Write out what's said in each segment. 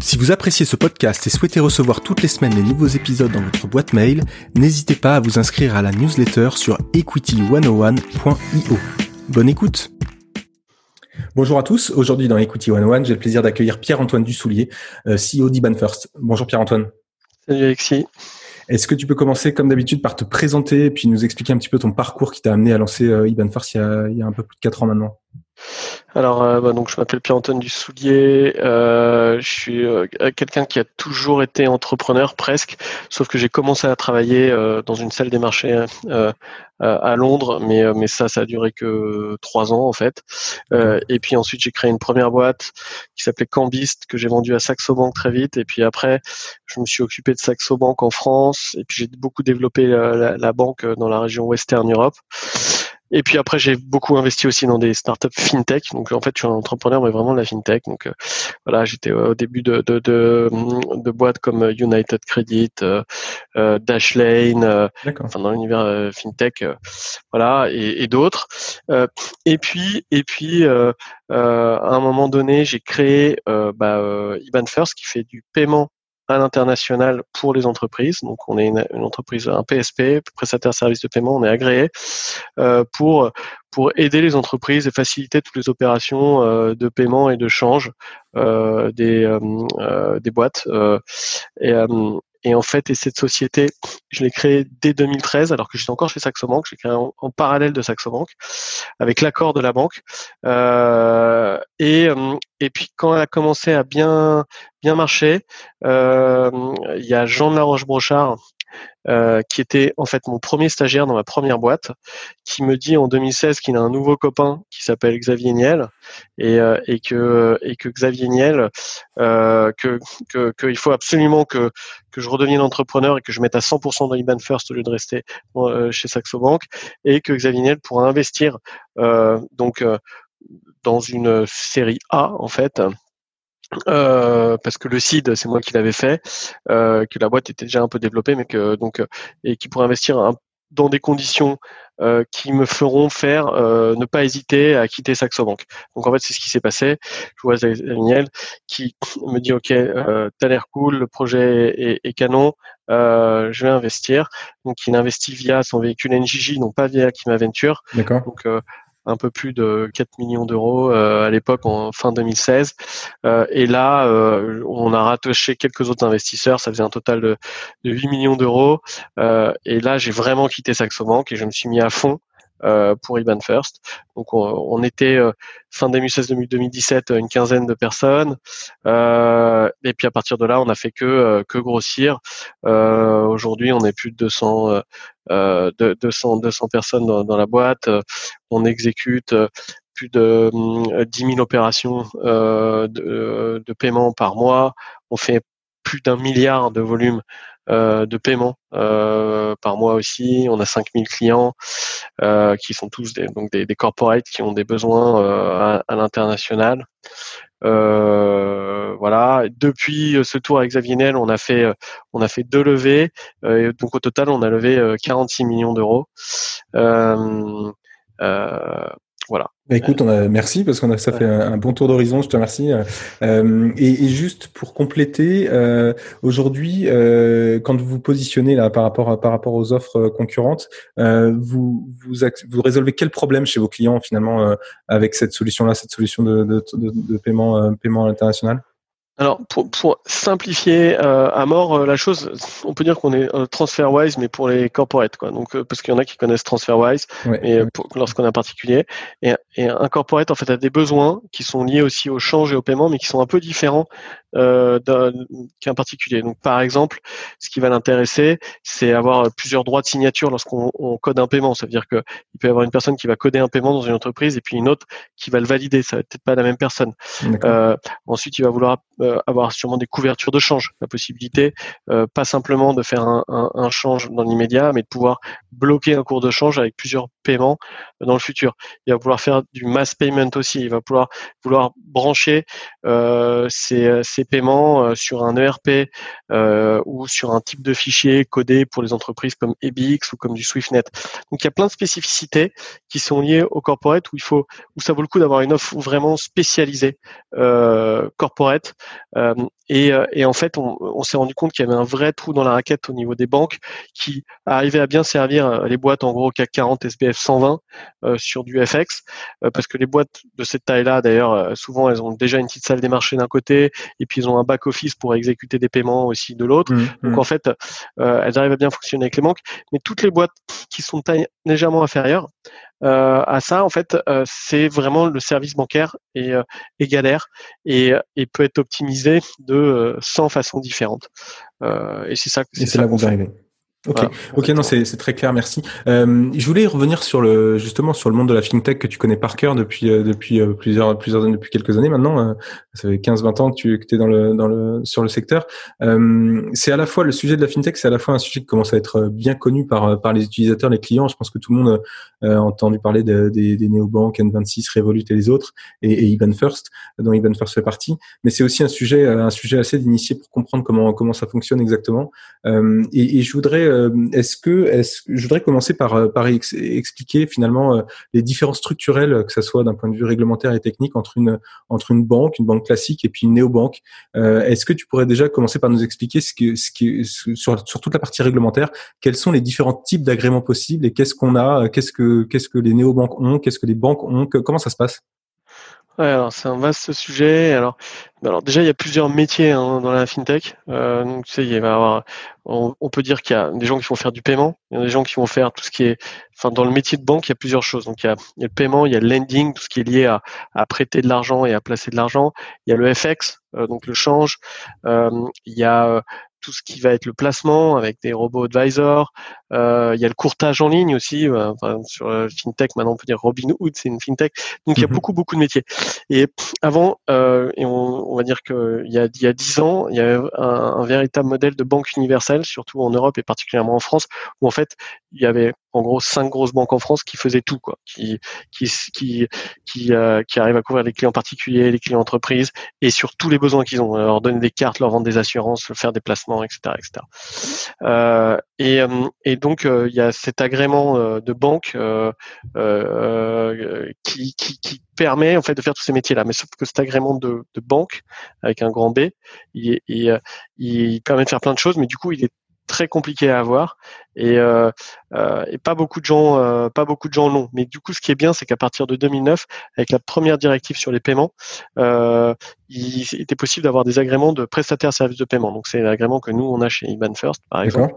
Si vous appréciez ce podcast et souhaitez recevoir toutes les semaines les nouveaux épisodes dans votre boîte mail, n'hésitez pas à vous inscrire à la newsletter sur equity101.io. Bonne écoute Bonjour à tous. Aujourd'hui dans Equity 101, j'ai le plaisir d'accueillir Pierre-Antoine Dussoulier, euh, CEO d'Iban First. Bonjour Pierre-Antoine. Salut Alexis. Est-ce que tu peux commencer comme d'habitude par te présenter et puis nous expliquer un petit peu ton parcours qui t'a amené à lancer euh, Iban First il y, a, il y a un peu plus de 4 ans maintenant? Alors, euh, bah, donc je m'appelle Pierre-Antoine Dussoulier. Euh, je suis euh, quelqu'un qui a toujours été entrepreneur, presque, sauf que j'ai commencé à travailler euh, dans une salle des marchés à Londres, mais mais ça, ça a duré que trois ans en fait. et puis ensuite, j'ai créé une première boîte qui s'appelait Cambist que j'ai vendue à Saxo Bank très vite. Et puis après, je me suis occupé de Saxo Bank en France. Et puis j'ai beaucoup développé la, la banque dans la région Western Europe. Et puis après, j'ai beaucoup investi aussi dans des startups fintech. Donc en fait, je suis un entrepreneur, mais vraiment de la fintech. Donc euh, voilà, j'étais au début de, de, de, de, boîtes comme United Credit, euh, euh Dashlane, euh, enfin dans l'univers fintech, voilà, et, et d'autres. et puis, et puis à un moment donné, j'ai créé bah, Iban First, qui fait du paiement à l'international pour les entreprises. Donc, on est une, entreprise, un PSP, prestataire de services de paiement, on est agréé euh, pour pour aider les entreprises et faciliter toutes les opérations euh, de paiement et de change euh, des euh, des boîtes. et et en fait, et cette société, je l'ai créée dès 2013, alors que j'étais encore chez Saxo Bank. J'ai créé en, en, parallèle de Saxo Bank, avec l'accord de la banque. Euh, et, et puis quand elle a commencé à bien bien marcher, euh, il y a Jean de la Roche-Brochard euh, qui était en fait mon premier stagiaire dans ma première boîte, qui me dit en 2016 qu'il a un nouveau copain qui s'appelle Xavier Niel et, euh, et que et que Xavier Niel euh, que qu'il faut absolument que que je redevienne entrepreneur et que je mette à 100% dans Iban First au lieu de rester euh, chez Saxo Bank et que Xavier Niel pourra investir donc dans une série A en fait euh, parce que le seed, c'est moi qui l'avais fait, euh, que la boîte était déjà un peu développée, mais que donc euh, et qui pourrait investir dans des conditions euh, qui me feront faire euh, ne pas hésiter à quitter Saxo Bank. Donc en fait, c'est ce qui s'est passé. Je vois Daniel qui me dit OK, euh, t'as l'air cool, le projet est, est canon, je vais investir. Donc il investit via son véhicule NJJ, donc pas via Kima Venture. D'accord. Donc un peu plus de 4 millions d'euros euh, à l'époque en fin 2016. Euh, et là, euh, on a rattaché quelques autres investisseurs, ça faisait un total de, de 8 millions d'euros. et là, j'ai vraiment quitté Saxo Bank et je me suis mis à fond pour Iban First. Donc on, était euh, fin 2016-2017 une quinzaine de personnes. Euh, et puis à partir de là, on a fait que que grossir. Aujourd'hui, on est plus de 200 de 200 200 personnes dans, la boîte. On exécute plus de 10 000 opérations de, de paiement par mois. On fait plus d'un milliard de volume euh, de paiement euh, par mois aussi. On a 5000 clients euh, qui sont tous des, donc des, corporates qui ont des besoins à, l'international. voilà. Depuis ce tour avec Xavier on a fait on a fait deux levées. donc au total, on a levé 46 millions d'euros. Euh, voilà. Bah écoute, on a, merci parce qu'on a ça fait un, bon tour d'horizon. Je te remercie. Euh, et, et, juste pour compléter, euh, aujourd'hui, euh, quand vous vous positionnez là par rapport par rapport aux offres concurrentes, euh, vous, vous vous résolvez quel problème chez vos clients finalement euh, avec cette solution-là, cette solution de, de, de, de paiement euh, paiement international? Alors, pour, pour simplifier euh, à mort euh, la chose, on peut dire qu'on est euh, TransferWise, mais pour les corporates, quoi. Donc, parce qu'il y en a qui connaissent TransferWise, mais lorsqu'on est un particulier, et, et, un corporate en fait a des besoins qui sont liés aussi au change et au paiement, mais qui sont un peu différents euh, qu'un particulier. Donc, par exemple, ce qui va l'intéresser, c'est avoir plusieurs droits de signature lorsqu'on code un paiement. Ça veut dire que il peut y avoir une personne qui va coder un paiement dans une entreprise et puis une autre qui va le valider. Ça va peut-être pas la même personne. Euh, ensuite, il va vouloir euh, avoir sûrement des couvertures de change, la possibilité pas simplement de faire un, un, un change dans l'immédiat, mais de pouvoir bloquer un cours de change avec plusieurs paiement dans le futur. Il va vouloir faire du mass payment aussi. Il va pouvoir vouloir brancher euh, ces, ces, paiements euh, sur un ERP euh, ou sur un type de fichier codé pour les entreprises comme EBX ou comme du SwiftNet. Donc il y a plein de spécificités qui sont liées au corporate où il faut où ça vaut le coup d'avoir une offre vraiment spécialisée euh, corporate. Et, en fait, on, on s'est rendu compte qu'il y avait un vrai trou dans la raquette au niveau des banques qui arrivaient à bien servir les boîtes en gros CAC 40, SBF 120 sur du FX, parce que les boîtes de cette taille-là, d'ailleurs, souvent elles ont déjà une petite salle des marchés d'un côté et puis ils ont un back office pour exécuter des paiements aussi de l'autre. Mmh, Donc mmh. en fait, elles arrivent à bien fonctionner avec les banques, mais toutes les boîtes qui sont de taille légèrement inférieure, euh, à ça, en fait, euh, c'est vraiment le service bancaire est, euh, est galère et, et, peut être optimisé de 100 façons différentes. et c'est ça. Et c'est là que vous arrivez. Ok, ok, non, c'est très clair, merci. Euh, je voulais revenir sur le justement sur le monde de la fintech que tu connais par cœur depuis euh, depuis euh, plusieurs plusieurs années, depuis quelques années maintenant. Euh, ça fait 15-20 ans que tu que es dans le dans le sur le secteur. c'est à la fois le sujet de la fintech, c'est à la fois un sujet qui commence à être bien connu par par les utilisateurs, les clients. Je pense que tout le monde a entendu parler de, des, des néobanques, N26, Revolut et les autres, et, et Iban First, dont Iban First fait partie. Mais c'est aussi un sujet un sujet assez d'initié pour comprendre comment comment ça fonctionne exactement. et, et je voudrais euh, est-ce que, je voudrais commencer par, euh, expliquer finalement euh, les différences structurelles, que ce soit d'un point de vue réglementaire et technique, entre une, entre une banque, une banque classique et puis une néobanque. est-ce que tu pourrais déjà commencer par nous expliquer ce ce sur, sur toute la partie réglementaire, quels sont les différents types d'agréments possibles et qu'est-ce qu'on a, qu'est-ce que, que les néobanques ont, qu'est-ce que les banques ont, comment ça se passe? Alors c'est un vaste sujet. Alors, alors déjà, il y a plusieurs métiers hein, dans la fintech. Euh, donc, tu avoir, on, peut dire qu'il y a des gens qui vont faire du paiement, il y a des gens qui vont faire tout ce qui est, enfin, dans le métier de banque, il y a plusieurs choses. Donc, il y a, le paiement, il y a le lending, tout ce qui est lié à, prêter de l'argent et à placer de l'argent. Il y a le FX, euh, donc le change. Euh, il y a tout ce qui va être le placement avec des robots advisors. Euh, il y a le courtage en ligne aussi. Euh, enfin, sur euh, fintech, maintenant on peut dire Robinhood, c'est une fintech. Donc il y a mhm. beaucoup beaucoup de métiers. Et avant, euh, et on, on, va dire qu'il y a il y a dix ans, il y avait un, un, véritable modèle de banque universelle, surtout en Europe et particulièrement en France, où en fait il y avait en gros cinq grosses banques en France qui faisaient tout, quoi, qui qui qui qui, euh, qui arrivent à couvrir les clients particuliers, les clients entreprises et sur tous les besoins qu'ils ont, leur donner des cartes, leur vendre des assurances, faire des placements, etc., etc. Euh, et, euh, et donc euh, il y a cet agrément de banque qui, qui, permet en fait de faire tous ces métiers-là. Mais sauf que cet agrément de, de banque avec un grand B, il, il, il permet de faire plein de choses, mais du coup il est très compliqué à avoir. Et, euh, euh, et pas beaucoup de gens euh, pas beaucoup de gens l'ont. Mais du coup ce qui est bien c'est qu'à partir de 2009 avec la première directive sur les paiements euh, il était possible d'avoir des agréments de prestataires services de paiement. Donc c'est l'agrément que nous on a chez Iban First par exemple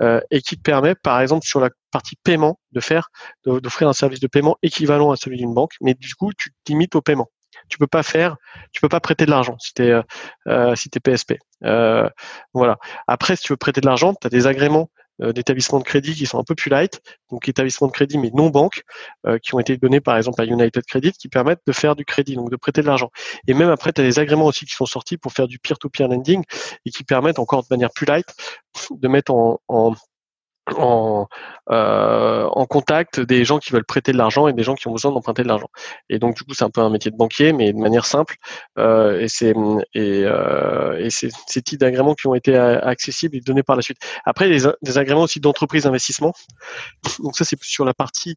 euh, et qui te permet par exemple sur la partie paiement de faire d'offrir un service de paiement équivalent à celui d'une banque. Mais du coup tu te limites au paiement tu peux pas faire, tu peux pas prêter de l'argent si tu es, euh, si es PSP. Euh, voilà. Après, si tu veux prêter de l'argent, tu as des agréments euh, d'établissements de crédit qui sont un peu plus light, donc établissements de crédit mais non banque, euh, qui ont été donnés par exemple à United Credit, qui permettent de faire du crédit, donc de prêter de l'argent. Et même après, tu as des agréments aussi qui sont sortis pour faire du peer-to-peer lending et qui permettent encore de manière plus light de mettre en, en en, euh, en contact des gens qui veulent prêter de l'argent et des gens qui ont besoin d'emprunter de l'argent. Et donc du coup c'est un peu un métier de banquier, mais de manière simple. Euh, et c'est et, euh, ces types d'agréments qui ont été accessibles et donnés par la suite. Après des, agréments aussi d'entreprise d'investissement. Donc ça c'est sur la partie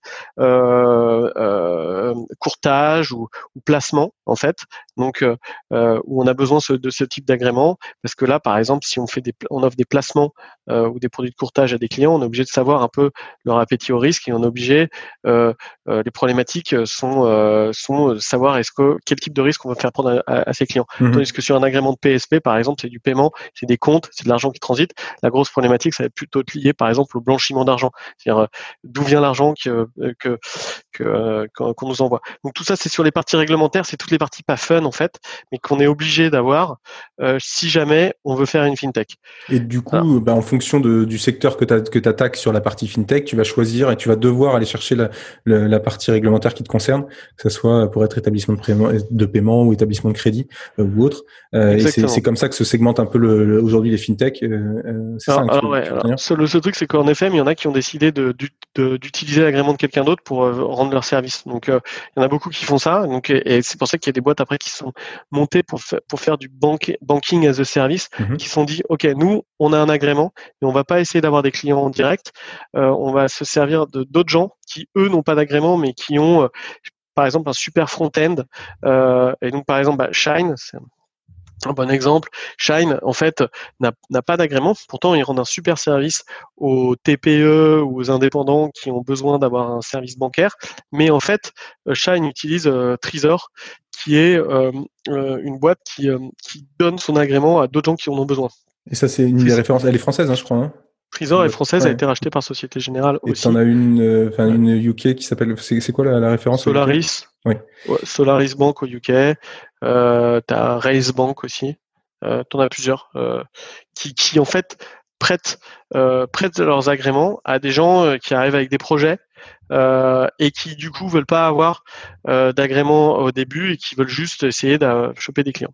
courtage ou, placement en fait. Donc où on a besoin de ce type d'agrément parce que là par exemple si on fait des on offre des placements ou des produits de courtage à des clients on est obligé de savoir un peu leur appétit au risque et on est obligé, euh, euh, les problématiques sont, euh, sont savoir est-ce que quel type de risque on va faire prendre à, ses clients. Mhm. Tandis que sur un agrément de PSP, par exemple, c'est du paiement, c'est des comptes, c'est de l'argent qui transite. La grosse problématique, ça va être plutôt lié, par exemple, au blanchiment d'argent. C'est-à-dire d'où vient l'argent que que qu'on nous envoie. Donc tout ça, c'est sur les parties réglementaires, c'est toutes les parties pas fun en fait, mais qu'on est obligé d'avoir si jamais on veut faire une fintech. Et du coup, bah, en fonction de, du secteur que tu que attaques sur la partie fintech, tu vas choisir et tu vas devoir aller chercher la, la, partie réglementaire qui te concerne, que ce soit pour être établissement de paiement, de paiement ou établissement de crédit ou autre. et c'est comme ça que se segmente un peu le, aujourd'hui les fintech. c'est ça. Alors, ouais, le, truc, c'est qu'en effet, il y en a qui ont décidé d'utiliser l'agrément de quelqu'un d'autre pour rendre leur service. Donc, il y en a beaucoup qui font ça. Donc, et, c'est pour ça qu'il y a des boîtes après qui sont montées pour, pour faire du banking as a service, mmh qui sont dit, OK, nous, on a un agrément, mais on va pas essayer d'avoir des clients en direct. Euh, on va se servir de d'autres gens qui, eux, n'ont pas d'agrément, mais qui ont, euh, par exemple, un super front-end. Euh, et donc, par exemple, bah, Shine, c'est un bon exemple. Shine, en fait, n'a pas d'agrément. Pourtant, ils rendent un super service aux TPE ou aux indépendants qui ont besoin d'avoir un service bancaire. Mais en fait, Shine utilise Trésor, qui est une boîte qui donne son agrément à d'autres gens qui en ont besoin. Et ça, c'est une des références. Elle est française, hein, je crois. Hein Trésor est française, a été rachetée par Société Générale Et tu en as une, euh, une UK qui s'appelle. C'est quoi la, référence Solaris. Oui. Solaris Bank au UK. Euh, tu as Raise Bank aussi. Euh, tu en as plusieurs euh, qui, qui en fait prêtent, euh, prêtent leurs agréments à des gens qui arrivent avec des projets euh, et qui du coup veulent pas avoir euh, d'agrément au début et qui veulent juste essayer de choper des clients.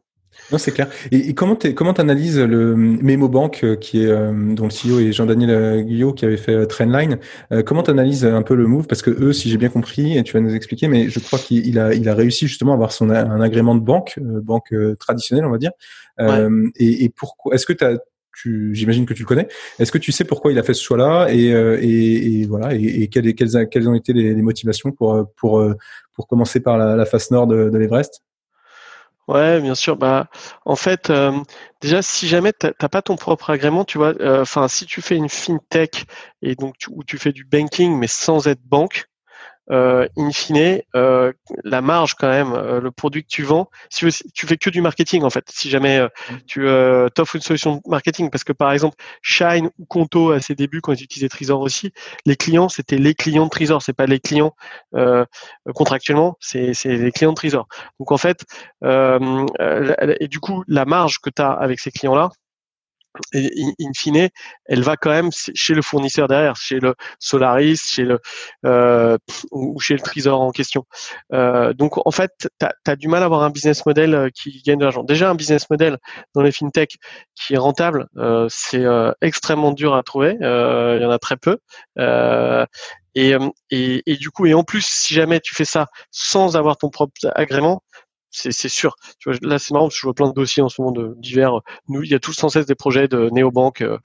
Non, c'est clair. Et, et comment tu comment analyses le Memo Bank euh, qui est euh, dont le CEO est Jean-Daniel euh, Guyot qui avait fait Trendline Comment tu analyses un peu le move? Parce que eux, si j'ai bien compris, et tu vas nous expliquer, mais je crois qu'il a il a réussi justement à avoir son un agrément de banque, banque traditionnelle, on va dire. et, et pourquoi Est-ce que tu as j'imagine que tu le connais. Est-ce que tu sais pourquoi il a fait ce choix-là? Et, et, et, voilà et, quelles, quelles, quelles, ont été les, les, motivations pour pour pour commencer par la, la face nord de, de l'Everest? Ouais, bien sûr. Bah, en fait, euh, déjà, si jamais tu n'as pas ton propre agrément, tu vois, euh, enfin, si tu fais une fintech et donc où tu fais du banking mais sans être banque, euh, in fine, euh, la marge quand même, euh, le produit que tu vends, si tu fais que du marketing en fait, si jamais euh, tu euh, t'offres une solution de marketing, parce que par exemple Shine ou Conto à ses débuts quand ils utilisaient Trésor aussi, les clients c'était les clients de Trésor, c'est pas les clients contractuellement, c'est les clients de Trésor. Donc en fait, et du coup la marge que tu as avec ces clients là, et in fine, elle va quand même chez le fournisseur derrière, chez le Solaris, chez le euh, ou chez le Trésor en question. Euh, donc en fait, tu as, du mal à avoir un business model euh, qui gagne de l'argent. Déjà un business model dans les fintech qui est rentable, euh, c'est euh, extrêmement dur à trouver. Euh, il y en a très peu. Et, et, et, du coup, et en plus, si jamais tu fais ça sans avoir ton propre agrément, c'est sûr. Tu vois, là, c'est marrant parce que je vois plein de dossiers en ce moment divers. Nous, il y a tous sans cesse des projets de néobanque euh,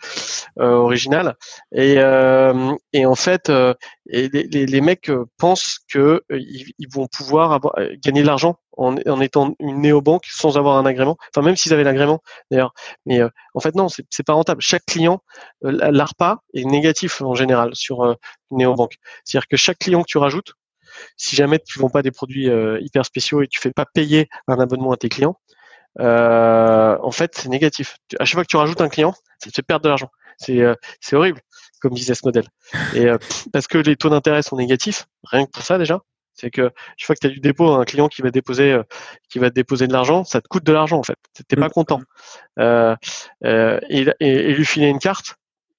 euh, originales. Et, euh, et en fait, euh, et les, les, mecs pensent que ils, vont pouvoir avoir, gagner de l'argent en, en, étant une néobanque sans avoir un agrément. Enfin, même s'ils avaient l'agrément, d'ailleurs. Mais en fait, non, c'est pas rentable. Chaque client, l'ARPA est négatif en général sur néobanque. C'est-à-dire que chaque client que tu rajoutes, si jamais tu vends pas des produits euh, hyper spéciaux et tu fais pas payer un abonnement à tes clients, euh, en fait, c'est négatif. À chaque fois que tu rajoutes un client, ça te fait perdre de l'argent. C'est euh, c'est horrible comme business model. Et parce que les taux d'intérêt sont négatifs, rien que pour ça déjà. C'est que chaque fois que tu as du dépôt, un client qui va déposer, qui va déposer de l'argent, ça te coûte de l'argent en fait. T'es pas mmh. content. Euh, et, et, lui filer une carte,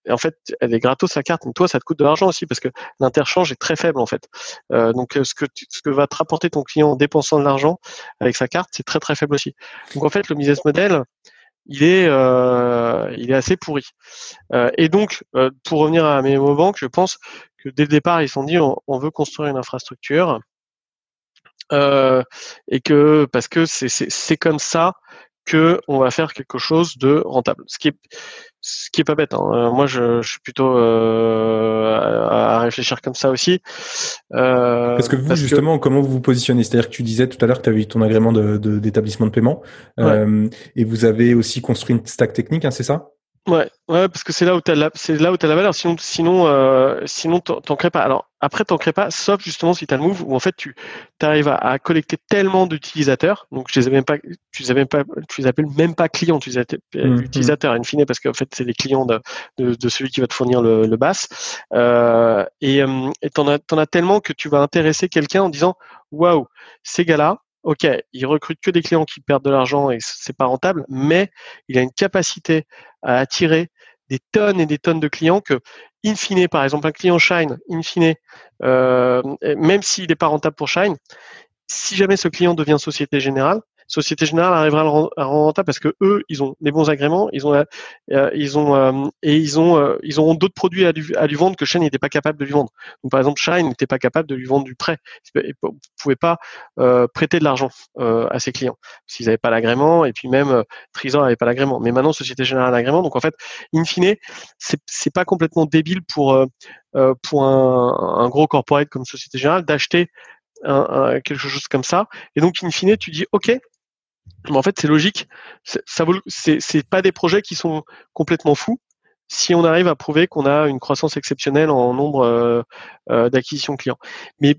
en fait, elle est gratos sa carte, mais toi, ça te coûte de l'argent aussi parce que l'interchange est très faible en fait. Euh, donc, euh, ce que ce que va te rapporter ton client en dépensant de l'argent avec sa carte, c'est très très faible aussi. Donc, en fait, le business model, il est euh, il est assez pourri. et donc, pour revenir à Memo Bank, je pense que dès le départ, ils se sont dit on, veut construire une infrastructure et que parce que c'est comme ça que on va faire quelque chose de rentable. Ce qui est ce qui est pas bête. Hein. Euh, moi, je, je, suis plutôt euh, à, réfléchir comme ça aussi. Euh, parce que vous, justement, comment vous vous positionnez? C'est-à-dire que tu disais tout à l'heure que tu avais eu ton agrément d'établissement de, de, paiement, euh, et vous avez aussi construit une stack technique, hein, c'est ça? Ouais, ouais, parce que c'est là où tu la, c'est là où as la valeur. Sinon, sinon, euh, sinon, t'en crées pas. Alors après, t'en crées pas, sauf justement si tu as le move où en fait tu arrives à, à, collecter tellement d'utilisateurs. Donc, je les ai même pas, tu les même pas, tu les appelles même pas clients, tu les appelles mmh, utilisateurs in fine parce qu'en fait c'est les clients de, de, de, celui qui va te fournir le, le BAS. Euh, et euh, et t'en as, t'en as tellement que tu vas intéresser quelqu'un en disant, waouh, ces gars-là, ok, il recrute que des clients qui perdent de l'argent et c'est pas rentable, mais il a une capacité à attirer des tonnes et des tonnes de clients que, in fine, par exemple, un client Shine, in fine, euh, même s'il n'est pas rentable pour Shine, si jamais ce client devient Société Générale, Société Générale arrivera à rendre, rentable parce que eux, ils ont des bons agréments, ils ont, euh, ils ont euh, et ils ont, euh, ils ont d'autres produits à lui, à lui vendre que Shine n'était pas capable de lui vendre. Donc par exemple, Shine n'était pas capable de lui vendre du prêt. Ne pouvaient pas prêter de l'argent à ses clients s'ils n'avaient pas l'agrément et puis même Trésor n'avait pas l'agrément. Mais maintenant, Société Générale a l'agrément. Donc en fait, in fine, c'est c'est pas complètement débile pour pour un, gros corporate comme Société Générale d'acheter quelque chose comme ça. Et donc, in fine, tu dis, OK, mais en fait, c'est logique. Ça c'est pas des projets qui sont complètement fous. Si on arrive à prouver qu'on a une croissance exceptionnelle en nombre euh, euh d'acquisitions clients, mais,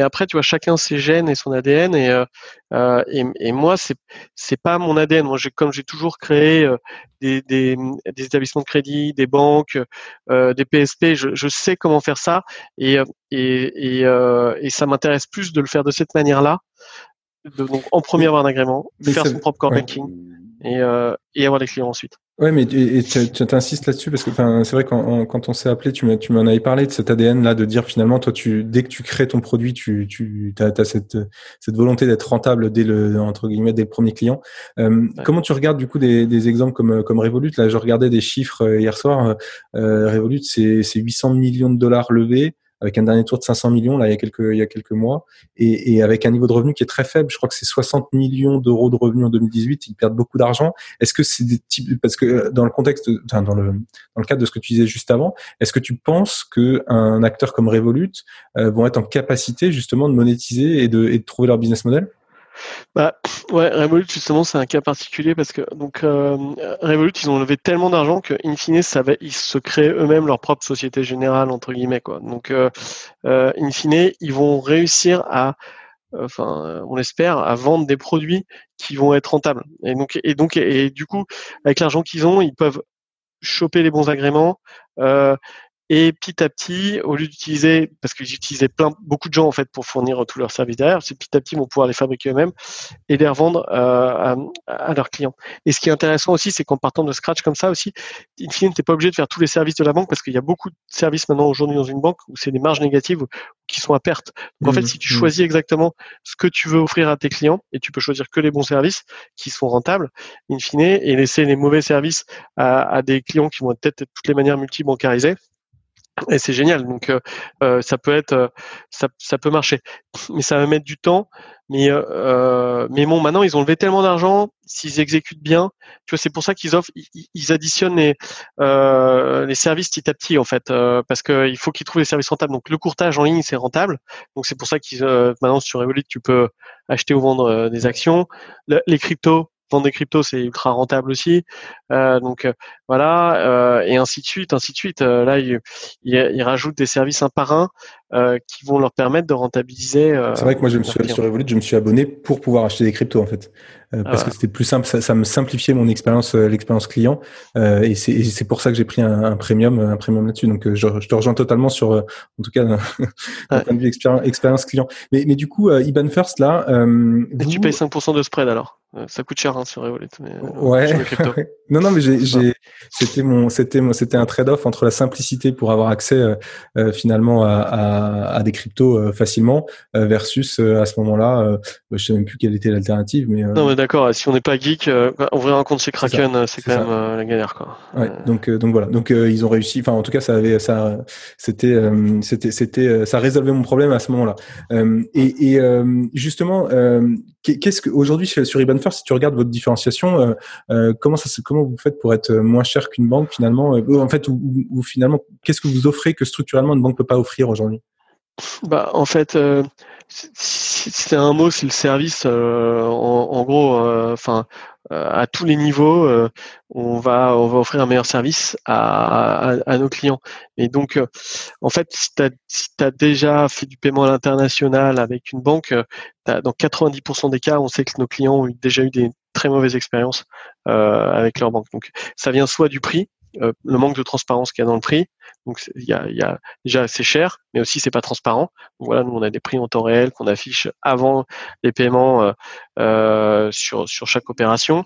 après, tu vois, chacun ses gènes et son ADN et euh, et, moi, c'est c'est pas mon ADN. Moi, comme j'ai toujours créé des, établissements de crédit, des banques, des PSP, je, sais comment faire ça et ça m'intéresse plus de le faire de cette manière-là de, donc en premier avoir un agrément, faire son propre core banking et, euh, et avoir les clients ensuite. Ouais, mais et, tu insistes là-dessus parce que c'est vrai quand, quand on s'est appelé, tu m'en avais parlé de cet ADN là, de dire finalement, toi, tu dès que tu crées ton produit, tu, tu as, as, cette, cette volonté d'être rentable dès le entre guillemets dès le premier client. Euh, Comment tu regardes du coup des, des exemples comme comme Revolut? Là, je regardais des chiffres euh, hier soir. Euh, Revolut, c'est 800 millions de dollars levés avec un dernier tour de 500 millions là il y a quelques il y a quelques mois et, et avec un niveau de revenu qui est très faible. Je crois que c'est 60 millions d'euros de revenus en 2018. Ils perdent beaucoup d'argent. Est-ce que c'est des types parce que euh, dans le contexte, enfin, dans le dans le cadre de ce que tu disais juste avant, est-ce que tu penses que un acteur comme Revolut euh, vont être en capacité justement de monétiser et de, et de trouver leur business model? Bah ouais, Revolut justement c'est un cas particulier parce que donc euh, Revolut ils ont levé tellement d'argent que in fine ça va, ils se créent eux-mêmes leur propre société générale entre guillemets quoi. Donc euh, euh, in fine ils vont réussir à enfin on espère à vendre des produits qui vont être rentables et donc et donc et, du coup avec l'argent qu'ils ont ils peuvent choper les bons agréments et petit à petit, au lieu d'utiliser, parce qu'ils utilisaient plein, beaucoup de gens en fait pour fournir tous leurs services derrière, c'est petit à petit ils vont pouvoir les fabriquer eux-mêmes et les revendre euh, à, leurs clients. Et ce qui est intéressant aussi, c'est qu'en partant de scratch comme ça aussi, in fine, t'es pas obligé de faire tous les services de la banque parce qu'il y a beaucoup de services maintenant aujourd'hui dans une banque où c'est des marges négatives qui sont à perte. Donc en fait, mmh, si tu mmh. choisis exactement ce que tu veux offrir à tes clients et tu peux choisir que les bons services qui sont rentables, in fine, et laisser les mauvais services à, à des clients qui vont peut-être de toutes les manières multi-bancarisés, et c'est génial. Donc euh, euh, ça peut être, euh, ça, ça, peut marcher, mais ça va mettre du temps. Mais euh, mais bon, maintenant ils ont levé tellement d'argent, s'ils exécutent bien, tu vois, c'est pour ça qu'ils offrent, ils, additionnent les les services petit à petit en fait, parce qu'il faut qu'ils trouvent les services rentables. Donc le courtage en ligne c'est rentable, donc c'est pour ça qu'ils maintenant sur Revolut tu peux acheter ou vendre des actions. les cryptos, vendre des cryptos, c'est ultra rentable aussi. Euh, donc euh, voilà, euh, et ainsi de suite, ainsi de suite. là, ils il, rajoutent des services un par un qui vont leur permettre de rentabiliser. c'est vrai que moi, je me suis sur Revolut, je me suis abonné pour pouvoir acheter des cryptos en fait, parce ah que c'était plus simple. Ça, me simplifiait mon expérience, l'expérience client, et c'est pour ça que j'ai pris un, premium, un premium là-dessus. Donc je, te rejoins totalement sur, en tout cas, d'un point de vue expérience, client. Mais, mais du coup, Iban First là, et tu payes 5% de spread alors? Ça coûte cher hein, sur Revolut. Mais, ouais. non, non, mais j'ai, c'était mon, c'était, c'était un trade-off entre la simplicité pour avoir accès euh, euh, finalement à, à, à, des cryptos euh, facilement versus à ce moment-là, bah, je sais même plus quelle était l'alternative, mais. non, mais d'accord. Si on n'est pas geek, ouvrir un compte chez Kraken, c'est quand même la galère, quoi. Ouais. Donc, donc voilà. Donc ils ont réussi. Enfin, en tout cas, ça avait, ça, c'était, c'était, c'était, ça résolvait mon problème à ce moment-là. et, et justement, qu'est-ce que aujourd'hui sur Iban First, si tu regardes votre différenciation, comment ça, vous faites pour être moins cher qu'une banque finalement euh, En fait, ou, finalement, qu'est-ce que vous offrez que structurellement une banque peut pas offrir aujourd'hui? Bah, en fait, euh, c'est un mot, c'est le service. Euh, en, gros, enfin, à tous les niveaux, on va on va offrir un meilleur service à, à, nos clients. Et donc, en fait, si tu as, si as déjà fait du paiement à l'international avec une banque, dans 90% des cas, on sait que nos clients ont déjà eu des très mauvaise expérience euh, avec leur banque. Donc ça vient soit du prix, le manque de transparence qu'il y a dans le prix. Donc il y a, y a, déjà c'est cher, mais aussi c'est pas transparent. Donc, voilà, nous on a des prix en temps réel qu'on affiche avant les paiements euh, sur sur chaque opération.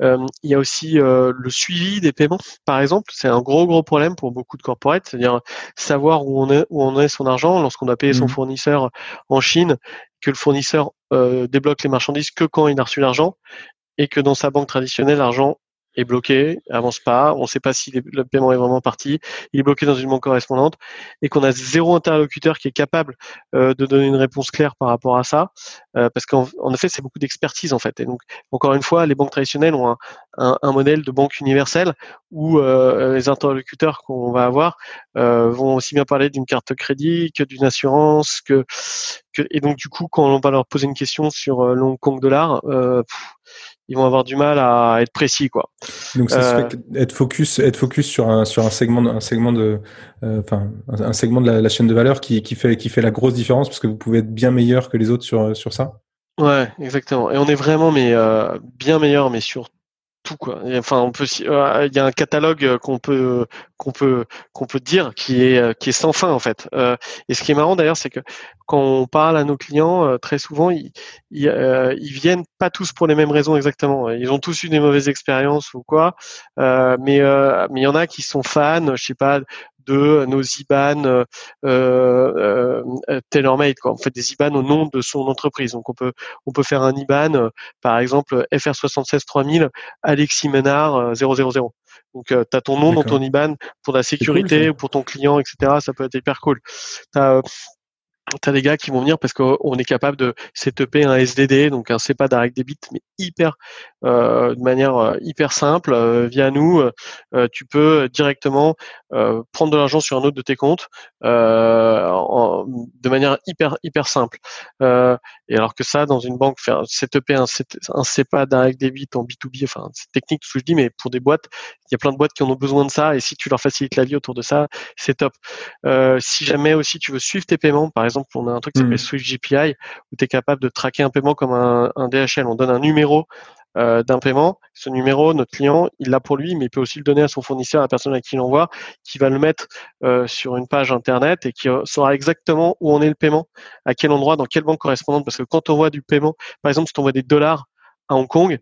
il y a aussi le suivi des paiements, par exemple. C'est un gros gros problème pour beaucoup de corporates, c'est-à-dire savoir où on est où on est son argent lorsqu'on a payé son mmh. fournisseur en Chine, que le fournisseur débloque les marchandises que quand il a reçu l'argent et que dans sa banque traditionnelle, l'argent est bloqué, avance pas, on ne sait pas si le paiement est vraiment parti, il est bloqué dans une banque correspondante, et qu'on a zéro interlocuteur qui est capable euh, de donner une réponse claire par rapport à ça, euh, parce qu'en effet, c'est beaucoup d'expertise en fait. Et donc, encore une fois, les banques traditionnelles ont un, modèle de banque universelle où euh, les interlocuteurs qu'on va avoir vont aussi bien parler d'une carte de crédit que d'une assurance, que, et donc du coup, quand on va leur poser une question sur l'Hong Kong dollar, ils vont avoir du mal à être précis quoi. Donc ça euh, être focus être focus sur un sur un segment un segment de euh, enfin un segment de la, chaîne de valeur qui, qui fait qui fait la grosse différence parce que vous pouvez être bien meilleur que les autres sur sur ça. Ouais, exactement. Et on est vraiment mais euh, bien meilleur mais sur tout quoi. enfin, on peut, euh, il y a un catalogue qu'on peut qu'on peut qu'on peut dire qui est qui est sans fin en fait. et ce qui est marrant d'ailleurs, c'est que quand on parle à nos clients, très souvent ils ils, ils, viennent pas tous pour les mêmes raisons exactement. Ils ont tous eu des mauvaises expériences ou quoi, mais mais il y en a qui sont fans, je sais pas, de nos IBAN euh, euh, euh tailor-made. Quoi. On fait des IBAN au nom de son entreprise. Donc on peut on peut faire un IBAN, euh, par exemple FR76 3000 Alexis Ménard 000. Donc tu as ton nom dans ton IBAN pour la sécurité ou pour ton client, etc. Ça peut être hyper cool. T'as T'as des gars qui vont venir parce qu'on est capable de setuper un SDD, donc un SEPA Direct Debit, mais hyper euh, de manière euh, hyper simple euh, via nous. tu peux directement prendre de l'argent sur un autre de tes comptes de manière hyper hyper simple. et alors que ça, dans une banque, faire setuper un, un SEPA Direct Debit en B2B, enfin c'est technique tout ce que je dis, mais pour des boîtes, il y a plein de boîtes qui en ont besoin de ça. Et si tu leur facilites la vie autour de ça, c'est top. si jamais aussi tu veux suivre tes paiements, par exemple, on a un truc qui s'appelle mmh. Swift GPI où tu es capable de traquer un paiement comme un, un DHL. On donne un numéro euh, d'un paiement. Ce numéro, notre client, il l'a pour lui, mais il peut aussi le donner à son fournisseur, à la personne à qui il l'envoie, qui va le mettre euh, sur une page internet et qui saura exactement où en est le paiement, à quel endroit, dans quelle banque correspondante. Parce que quand on voit du paiement, par exemple, si tu envoies des dollars à Hong Kong,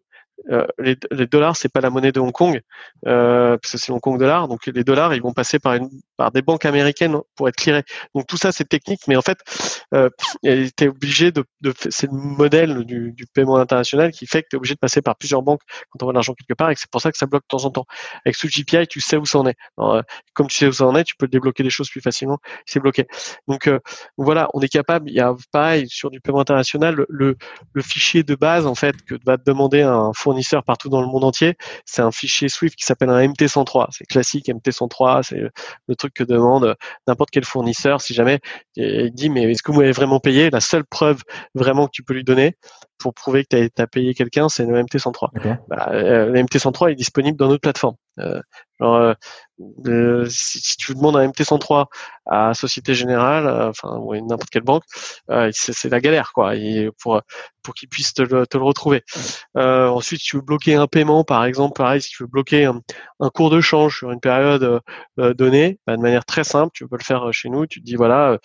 euh, les, les, dollars, c'est pas la monnaie de Hong Kong, euh, parce que c'est Hong Kong dollar. Donc les dollars, ils vont passer par une par des banques américaines pour être clearés. Donc tout ça, c'est technique, mais en fait, euh, tu obligé de, de c'est le modèle du, du, paiement international qui fait que tu es obligé de passer par plusieurs banques quand on voit l'argent quelque part, et c'est pour ça que ça bloque de temps en temps. Avec ce GPI, tu sais où ça en est. Euh, comme tu sais où ça en est, tu peux débloquer des choses plus facilement. C'est bloqué. Donc euh, voilà, on est capable. Il y a pareil sur du paiement international, le, le fichier de base en fait que va te demander un fournisseurs partout dans le monde entier. C'est un fichier Swift qui s'appelle un MT103. C'est classique MT103, c'est le truc que demande n'importe quel fournisseur si jamais il dit mais est-ce que vous avez vraiment payé? La seule preuve vraiment que tu peux lui donner pour prouver que tu as, payé quelqu'un, c'est le MT103. Bah, euh, le MT103 est disponible dans notre plateforme. Euh, genre, euh, si, si, tu demandes un MT103 à Société Générale, euh, enfin ou n'importe quelle banque, euh, c'est la galère quoi. Et pour pour qu'ils puissent te le, te le retrouver. ensuite, si tu veux bloquer un paiement, par exemple, pareil, si tu veux bloquer un, un cours de change sur une période donnée, bah, de manière très simple, tu peux le faire chez nous. Tu te dis voilà,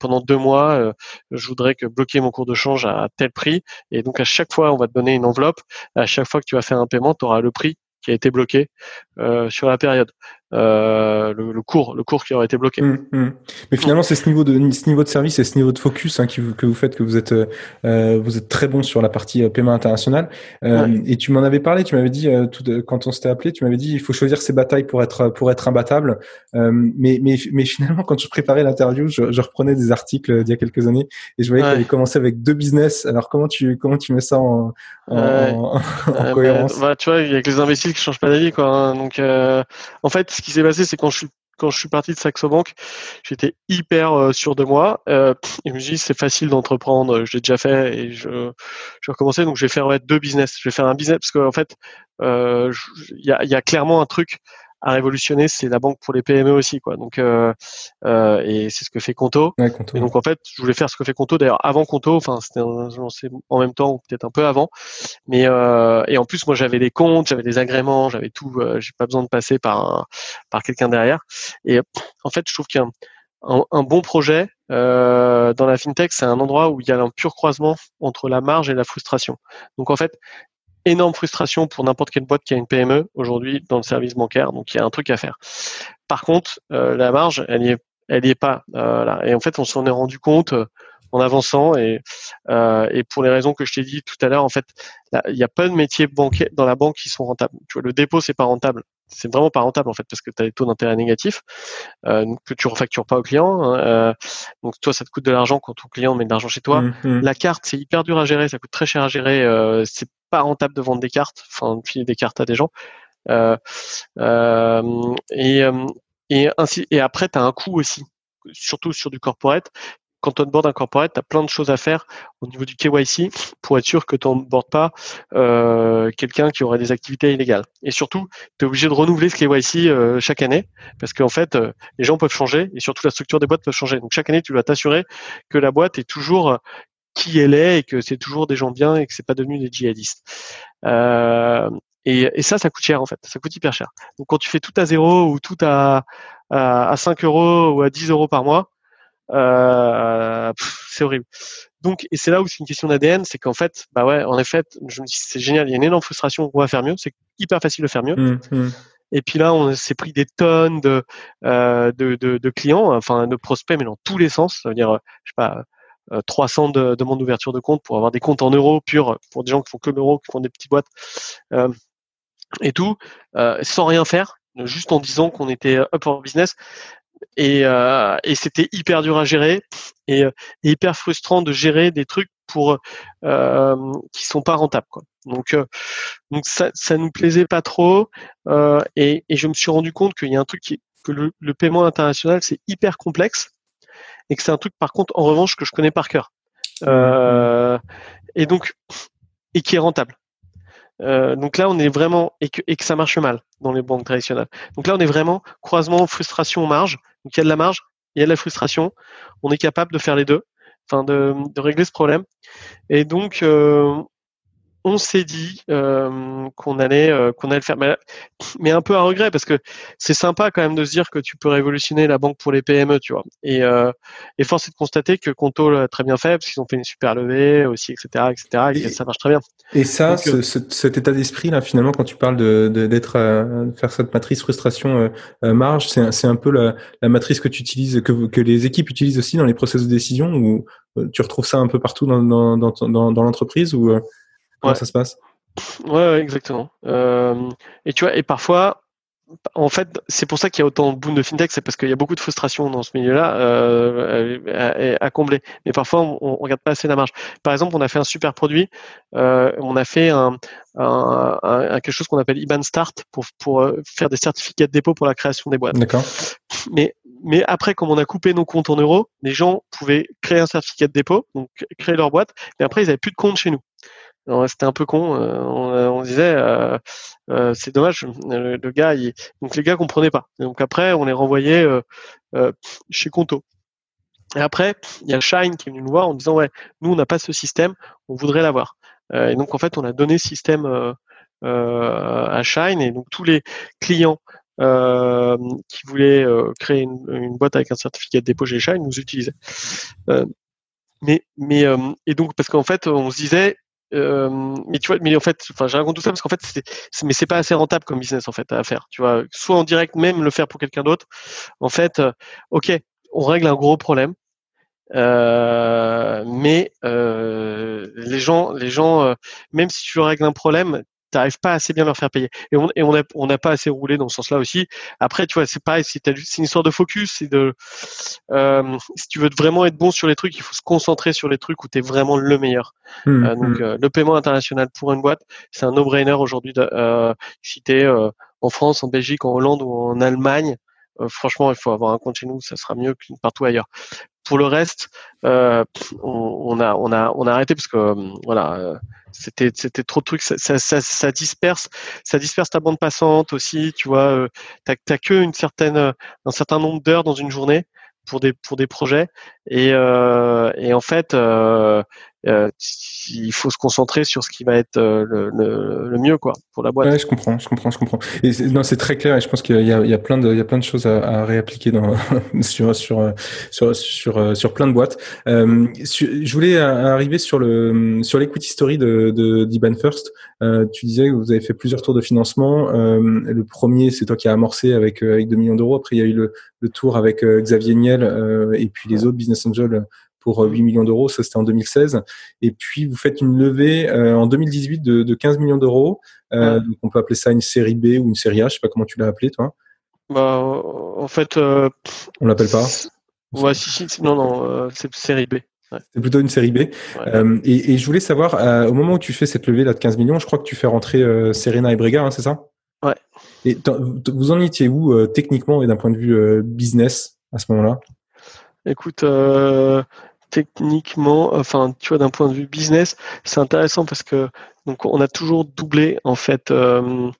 pendant deux mois, je voudrais que bloquer mon cours de change à tel prix, et donc à chaque fois, on va te donner une enveloppe. À chaque fois que tu vas faire un paiement, tu auras le prix qui a été bloqué euh, sur la période. Euh, le, le, cours, le cours qui aurait été bloqué. Mmh, mmh. Mais finalement, c'est ce niveau de ce niveau de service et ce niveau de focus hein, qui, que vous faites que vous êtes euh, vous êtes très bon sur la partie euh, paiement international. Euh, Et tu m'en avais parlé, tu m'avais dit euh, tout quand on s'était appelé, tu m'avais dit il faut choisir ses batailles pour être pour être imbattable. mais mais mais finalement, quand je préparais l'interview, je, je, reprenais des articles d'il y a quelques années et je voyais que tu avais commencé avec deux business. Alors comment tu comment tu mets ça en, en, en bah, cohérence bah, Tu vois, il y a que les imbéciles qui changent pas d'avis quoi. Hein. Donc en fait ce qui s'est passé, c'est quand je suis quand je suis parti de Saxo Bank, j'étais hyper euh, sûr de moi. Euh, je me suis dit, c'est facile d'entreprendre, je l'ai déjà fait et je, je recommencer. Donc, je vais faire deux business. Je vais faire un business parce qu'en fait, euh, il y, a, clairement un truc à révolutionner, c'est la banque pour les PME aussi, quoi. Donc, euh, euh, et c'est ce que fait Conto. Ouais, Conto. Et donc en fait, je voulais faire ce que fait Conto. D'ailleurs, avant Conto, enfin c'était en même temps ou peut-être un peu avant. Mais euh, et en plus, moi j'avais des comptes, j'avais des agréments, j'avais tout. Euh, j'ai pas besoin de passer par par quelqu'un derrière. Et en fait, je trouve qu'un un, bon projet euh, dans la fintech, c'est un endroit où il y a un pur croisement entre la marge et la frustration. Donc en fait, énorme frustration pour n'importe quelle boîte qui a une PME aujourd'hui dans le service bancaire. Donc il y a un truc à faire. Par contre, euh, la marge, elle y est, elle y est pas. Euh, là. Et en fait, on s'en est rendu compte euh, en avançant et, et pour les raisons que je t'ai dit tout à l'heure, en fait, il y a pas de métiers bancaires dans la banque qui sont rentables. Tu vois, le dépôt c'est pas rentable c'est vraiment pas rentable en fait parce que tu as des taux d'intérêt négatifs euh, que tu refactures pas au client. Hein, euh, donc toi, ça te coûte de l'argent quand ton client met de l'argent chez toi. Mmh, mmh. La carte, c'est hyper dur à gérer, ça coûte très cher à gérer. Euh, c'est pas rentable de vendre des cartes, enfin de filer des cartes à des gens. Euh, euh, et, et ainsi et après, tu as un coût aussi, surtout sur du corporate quand on board un corporate, tu as plein de choses à faire au niveau du KYC pour être sûr que tu n'onboardes pas euh, quelqu'un qui aurait des activités illégales. Et surtout, tu es obligé de renouveler ce KYC euh, chaque année parce qu'en fait, euh, les gens peuvent changer et surtout la structure des boîtes peut changer. Donc chaque année, tu dois t'assurer que la boîte est toujours euh, qui elle est et que c'est toujours des gens bien et que c'est pas devenu des djihadistes. Euh, et, et, ça, ça coûte cher en fait. Ça coûte hyper cher. Donc quand tu fais tout à zéro ou tout à, à, à 5 euros ou à 10 euros par mois, euh, c'est horrible. Donc, et c'est là où c'est une question d'ADN, c'est qu'en fait, bah ouais, en effet, je me dis c'est génial, il y a une énorme frustration, on va faire mieux, c'est hyper facile de faire mieux. Mmh, mmh. Et puis là, on s'est pris des tonnes de, euh, de, de, de, clients, enfin de prospects, mais dans tous les sens. Ça veut dire, je sais pas, 300 de, demandes d'ouverture de compte pour avoir des comptes en euros purs pour des gens qui font que l'euro, qui font des petites boîtes euh, et tout, euh, sans rien faire, juste en disant qu'on était up for business et, euh, c'était hyper dur à gérer et, hyper frustrant de gérer des trucs pour euh, qui sont pas rentables quoi. Donc euh, donc ça ça nous plaisait pas trop euh, et, je me suis rendu compte qu'il y a un truc que le paiement international c'est hyper complexe et que c'est un truc par contre en revanche que je connais par cœur euh, et donc et qui est rentable. Euh, donc là, on est vraiment et que, et que ça marche mal dans les banques traditionnelles. Donc là, on est vraiment croisement frustration marge. Donc il y a de la marge, il y a de la frustration. On est capable de faire les deux, enfin de, de régler ce problème. Et donc euh, on s'est dit euh, qu'on allait euh, qu'on allait le faire, mais, mais, un peu à regret parce que c'est sympa quand même de se dire que tu peux révolutionner la banque pour les PME, tu vois. Et, euh, et force est de constater que Conto l'a très bien fait parce qu'ils ont fait une super levée aussi, etc., etc. Et, ça marche très bien. Et ça, ce, cet état d'esprit là, finalement, quand tu parles de d'être de, faire cette matrice frustration marge, c'est c'est un peu la, la, matrice que tu utilises, que que les équipes utilisent aussi dans les processus de décision ou tu retrouves ça un peu partout dans dans dans, dans, dans l'entreprise ou Comment ça se passe? Ouais, exactement. Euh, et tu vois, et parfois, en fait, c'est pour ça qu'il y a autant de boom de fintech, c'est parce qu'il y a beaucoup de frustration dans ce milieu-là euh, à, combler. Mais parfois, on, on, regarde pas assez la marge. Par exemple, on a fait un super produit. Euh, on a fait un, un, un quelque chose qu'on appelle IBAN Start pour, pour faire des certificats de dépôt pour la création des boîtes. D'accord. Mais mais après, comme on a coupé nos comptes en euros, les gens pouvaient créer un certificat de dépôt, donc créer leur boîte, mais après, ils n'avaient plus de compte chez nous c'était un peu con. Euh, on, disait, euh, euh, c'est dommage. Le, gars, donc les gars comprenaient pas. donc après, on les renvoyait chez Conto. Et après, il y a Shine qui est venu nous voir en disant, ouais, nous on n'a pas ce système, on voudrait l'avoir. et donc en fait, on a donné ce système à Shine et donc tous les clients qui voulaient créer une, boîte avec un certificat de dépôt chez Shine nous utilisaient. mais mais et donc parce qu'en fait, on se disait euh, mais tu vois, mais en fait, enfin, je raconte tout ça parce qu'en fait, c'est, mais c'est pas assez rentable comme business en fait à faire. Tu vois, soit en direct, même le faire pour quelqu'un d'autre. En fait, euh, ok, on règle un gros problème, euh, mais euh, les gens, les gens, euh, même si tu règles un problème, t'arrives pas assez bien à leur faire payer. Et on et on a on n'a pas assez roulé dans ce sens-là aussi. Après, tu vois, c'est pareil, c'est une histoire de focus, c'est de euh, si tu veux vraiment être bon sur les trucs, il faut se concentrer sur les trucs où tu es vraiment le meilleur. Mmh, euh, donc mmh. euh, le paiement international pour une boîte, c'est un no-brainer aujourd'hui. Euh, si tu euh, en France, en Belgique, en Hollande ou en Allemagne, franchement, il faut avoir un compte chez nous, ça sera mieux que partout ailleurs pour le reste, on, on, a on a on a arrêté parce que voilà c'était c'était trop de trucs ça, ça, ça, disperse ça disperse ta bande passante aussi tu vois euh, t'as t'as que une certaine un certain nombre d'heures dans une journée pour des pour des projets. Et euh, et en fait euh, euh, il faut se concentrer sur ce qui va être euh, le, le, le, mieux quoi pour la boîte. Ouais, je comprends, je comprends, je comprends. Et non, c'est très clair et je pense qu'il y a, il y a plein de il y a plein de choses à, à réappliquer dans sur sur sur sur sur plein de boîtes. Euh, je voulais arriver sur le sur l'equity story de de d'Iban First. Euh, tu disais que vous avez fait plusieurs tours de financement. Euh, le premier, c'est toi qui as amorcé avec avec 2 millions d'euros. Après, il y a eu le, le tour avec Xavier Niel et puis les autres business angels pour 8 euh, millions d'euros, ça c'était en 2016. Et puis vous faites une levée euh, en 2018 de, de 15 millions d'euros. Euh, donc on peut appeler ça une série B ou une série A, je sais pas comment tu l'as appelé toi. Bah, en fait, euh, on l'appelle pas. Ouais, si, si, non, non, c'est série B. Ouais. C'est plutôt une série B. Euh, et, et, je voulais savoir, au moment où tu fais cette levée là de 15 millions, je crois que tu fais rentrer Serena et Brega, hein, c'est ça? Ouais. Et vous en étiez où techniquement et d'un point de vue business à ce moment-là? Écoute, techniquement, enfin, tu vois, d'un point de vue business, c'est intéressant parce que donc on a toujours doublé en fait, euh,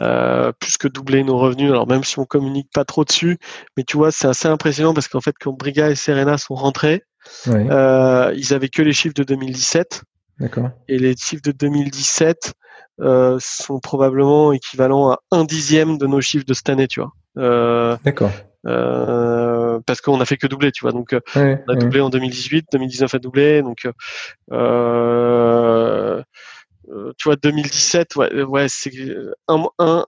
euh, plus que doublé nos revenus. Alors même si on communique pas trop dessus, mais tu vois, c'est assez impressionnant parce qu'en fait, quand Briga et Serena sont rentrés, euh, ils avaient que les chiffres de 2017. D'accord. Et les chiffres de 2017 euh, sont probablement équivalents à un dixième de nos chiffres de cette année, tu vois. Euh, D'accord. Euh, parce qu'on a fait que doubler, tu vois. Donc, euh, on a doublé en 2018, 2019 a doublé, donc euh, tu vois 2017, ouais, ouais c'est un, un,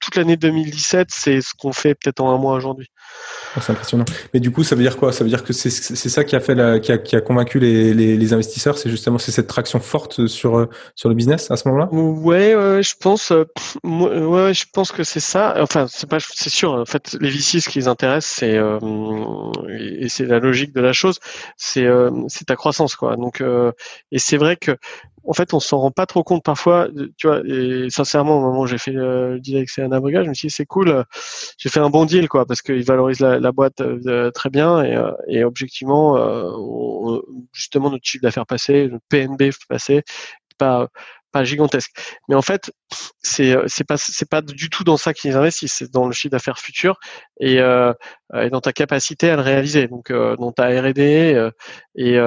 toute l'année 2017, c'est ce qu'on fait peut-être en un mois aujourd'hui. Oh, c'est impressionnant. Mais du coup, ça veut dire quoi? Ça veut dire que c'est ça qui a fait la, qui, a, qui a convaincu les, les, les investisseurs? C'est justement c'est cette traction forte sur sur le business à ce moment-là? Ouais, ouais, je pense. Ouais, je pense que c'est ça. Enfin, c'est pas, c'est sûr. En fait, les VC, ce qui les intéresse, c'est euh, et c'est la logique de la chose, c'est euh, c'est ta croissance, quoi. Donc, euh, et c'est vrai que en fait, on s'en rend pas trop compte parfois. Tu vois, sincèrement, au moment où j'ai fait le deal avec Serena Brugage, je me suis dit c'est cool, j'ai fait un bon deal, quoi, parce qu'il valorise la, boîte euh, très bien et, euh, objectivement, euh, justement, notre chiffre d'affaires passé, notre PNB passé, pas pas gigantesque. Mais en fait, c'est pas pas du tout dans ça qu'ils investissent, c'est dans le chiffre d'affaires futur et, euh, dans ta capacité à le réaliser. Donc euh, dans ta R&D et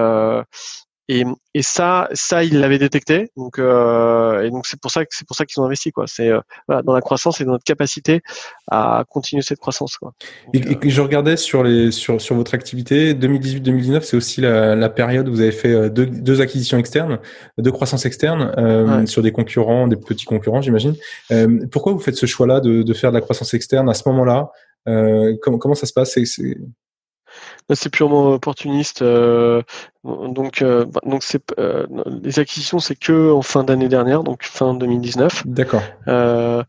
et, et ça, ça, ils l'avaient détecté. Donc, euh, et donc c'est pour ça que c'est pour ça qu'ils ont investi quoi. C'est euh, voilà, dans la croissance et dans notre capacité à continuer cette croissance quoi. Donc, et, et, je regardais sur les sur sur votre activité 2018-2019, c'est aussi la, la, période où vous avez fait euh, deux, deux acquisitions externes, deux croissances externes euh, ouais. sur des concurrents, des petits concurrents, j'imagine. Euh, pourquoi vous faites ce choix-là de, de faire de la croissance externe à ce moment-là? Comment, comment ça se passe? C'est purement opportuniste. Euh, donc, euh, bah, donc c'est euh, les acquisitions, c'est que en fin d'année dernière, donc fin 2019. D'accord. Euh,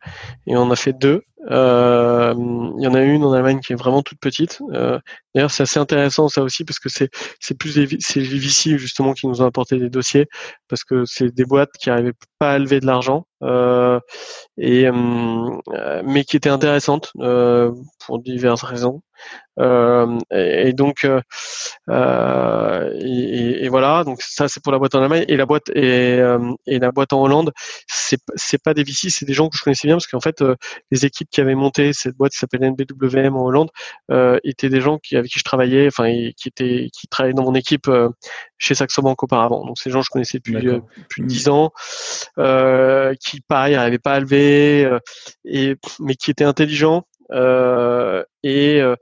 et on a fait deux. Euh, il y en a une en Allemagne qui est vraiment toute petite. Euh, d'ailleurs, c'est assez intéressant ça aussi parce que c'est c'est plus les, c'est les VC justement qui nous ont apporté des dossiers parce que c'est des boîtes qui arrivaient pas à lever de l'argent et mais qui étaient intéressantes pour diverses raisons. Euh, et, et, donc euh, et, et, voilà donc ça c'est pour la boîte en Allemagne et la boîte et, et la boîte en Hollande c'est c'est pas des VC c'est des gens que je connaissais bien parce qu'en fait les équipes qui avaient monté cette boîte qui s'appelle NBWM en Hollande euh, étaient des gens qui avec qui je travaillais enfin qui étaient qui travaillaient dans mon équipe euh, chez Saxo Bank auparavant donc ces gens je connaissais depuis euh, plus de dix ans qui pareil n'arrivaient pas à lever et mais qui étaient intelligents euh, et, euh,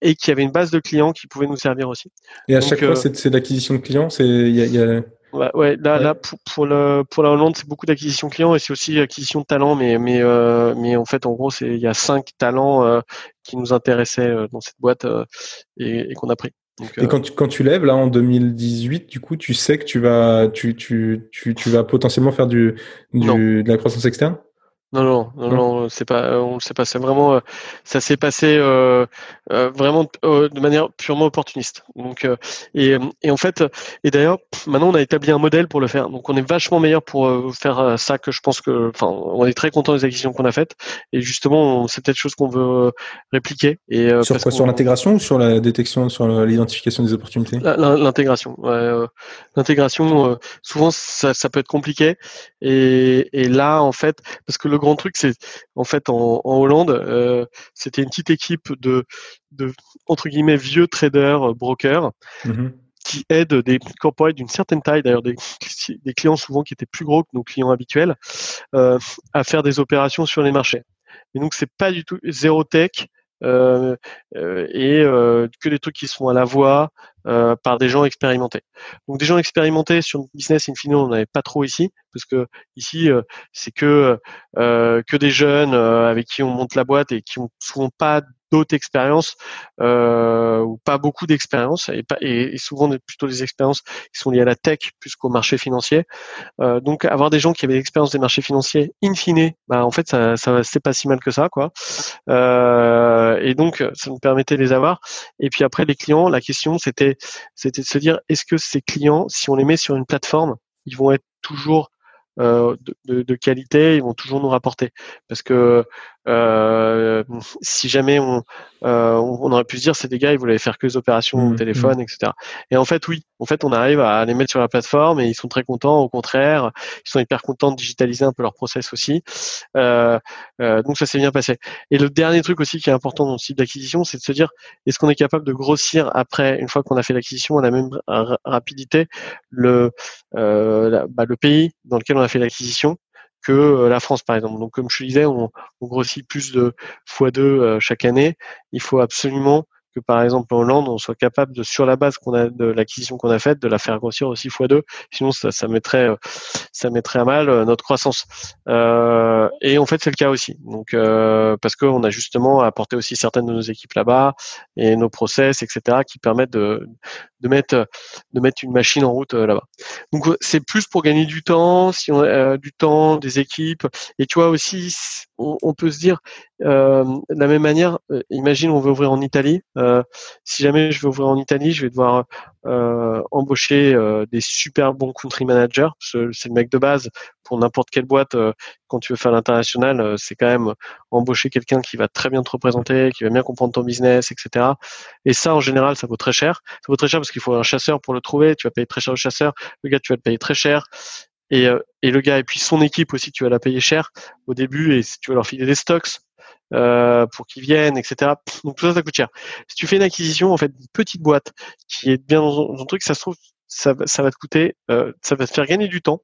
et qui avait une base de clients qui pouvait nous servir aussi. Et à Donc, chaque fois, c'est de l'acquisition de clients. C'est il y a, y a... Ouais, ouais, là, ouais. là pour, pour, le, pour la Hollande, c'est beaucoup d'acquisition clients et c'est aussi acquisition de talents, mais, mais, euh, mais en fait, en gros, c'est il y a cinq talents euh, qui nous intéressaient dans cette boîte euh, et, et qu'on a pris. Donc, et quand tu, quand tu lèves là en 2018, du coup, tu sais que tu vas, tu, tu, tu, tu vas potentiellement faire du, du de la croissance externe? Non, non, non, non, c'est pas, on le sait pas. C'est vraiment, euh, ça s'est passé euh, euh, vraiment de manière purement opportuniste. Donc, et, et en fait, et d'ailleurs, maintenant on a établi un modèle pour le faire. Donc, on est vachement meilleur pour faire ça que je pense que, enfin, on est très content des acquisitions qu'on a faites. Et justement, c'est peut-être chose qu'on veut répliquer. Et sur quoi Sur l'intégration ou sur la détection, sur l'identification des opportunités? L'intégration. Ouais, l'intégration, souvent ça, ça peut être compliqué. Et, et là, en fait, parce que le grand truc, c'est en fait en, Hollande, euh, c'était une petite équipe de, de entre guillemets vieux traders, euh, brokers. Mm-hmm. qui aident des corporates d'une certaine taille, d'ailleurs des, des, clients souvent qui étaient plus gros que nos clients habituels, euh, à faire des opérations sur les marchés. Mais donc c'est pas du tout zéro tech, euh, euh, et euh, que des trucs qui sont à la voix par des gens expérimentés. Donc des gens expérimentés sur le business in fine, on n'avait pas trop ici parce que ici c'est que que des jeunes avec qui on monte la boîte et qui ont souvent pas d'autres expériences euh, ou pas beaucoup d'expériences et, et, souvent plutôt des expériences qui sont liées à la tech plus qu'au marché financier. Euh, donc avoir des gens qui avaient l'expérience des marchés financiers in fine, bah, en fait ça, c'est pas si mal que ça quoi. Euh, et donc ça nous permettait de les avoir. Et puis après les clients, la question c'était c'était de se dire est-ce que ces clients, si on les met sur une plateforme, ils vont être toujours de, de, qualité, ils vont toujours nous rapporter? Parce que euh, si jamais on, euh, on aurait pu se dire c'est des gars ils voulaient faire que des opérations au mmh, téléphone, mmh. etc. Et en fait oui, en fait on arrive à les mettre sur la plateforme et ils sont très contents. Au contraire, ils sont hyper contents de digitaliser un peu leur process aussi. Euh, euh, donc ça s'est bien passé. Et le dernier truc aussi qui est important dans le site d'acquisition, c'est de se dire est-ce qu'on est capable de grossir après une fois qu'on a fait l'acquisition à la même rapidité le euh, bah, le pays dans lequel on a fait l'acquisition? Que euh, la France, par exemple. Donc, comme je disais, on, grossit plus de x2 euh, chaque année. Il faut absolument que par exemple en Hollande, on soit capable de, sur la base qu'on a de l'acquisition qu'on a faite, de la faire grossir aussi fois deux. Sinon, ça, mettrait, euh, ça mettrait à mal notre croissance. Et en fait, c'est le cas aussi. Donc, parce qu'on a justement apporté aussi certaines de nos équipes là-bas et nos process, etc., qui permettent de, de mettre, de mettre une machine en route là-bas. Donc, c'est plus pour gagner du temps, si on a du temps, des équipes. Et tu vois aussi, on, on peut se dire, euh, de la même manière, euh, imagine on veut ouvrir en Italie. Euh, si jamais je veux ouvrir en Italie, je vais devoir euh, embaucher euh, des super bons country managers. C'est le mec de base pour n'importe quelle boîte. Euh, quand tu veux faire l'international, c'est quand même embaucher quelqu'un qui va très bien te représenter, qui va bien comprendre ton business, etc. Et ça, en général, ça vaut très cher. Ça vaut très cher parce qu'il faut un chasseur pour le trouver. Tu vas payer très cher le chasseur. Le gars, tu vas le payer très cher. Et, et le gars et puis son équipe aussi, tu vas la payer cher au début et tu veux leur filer des stocks euh, pour qu'ils viennent, etc. Donc tout ça, ça coûte cher. Si tu fais une acquisition, en fait, une petite boîte qui est bien dans un truc, ça se trouve, ça, ça va te coûter, euh, ça va te faire gagner du temps.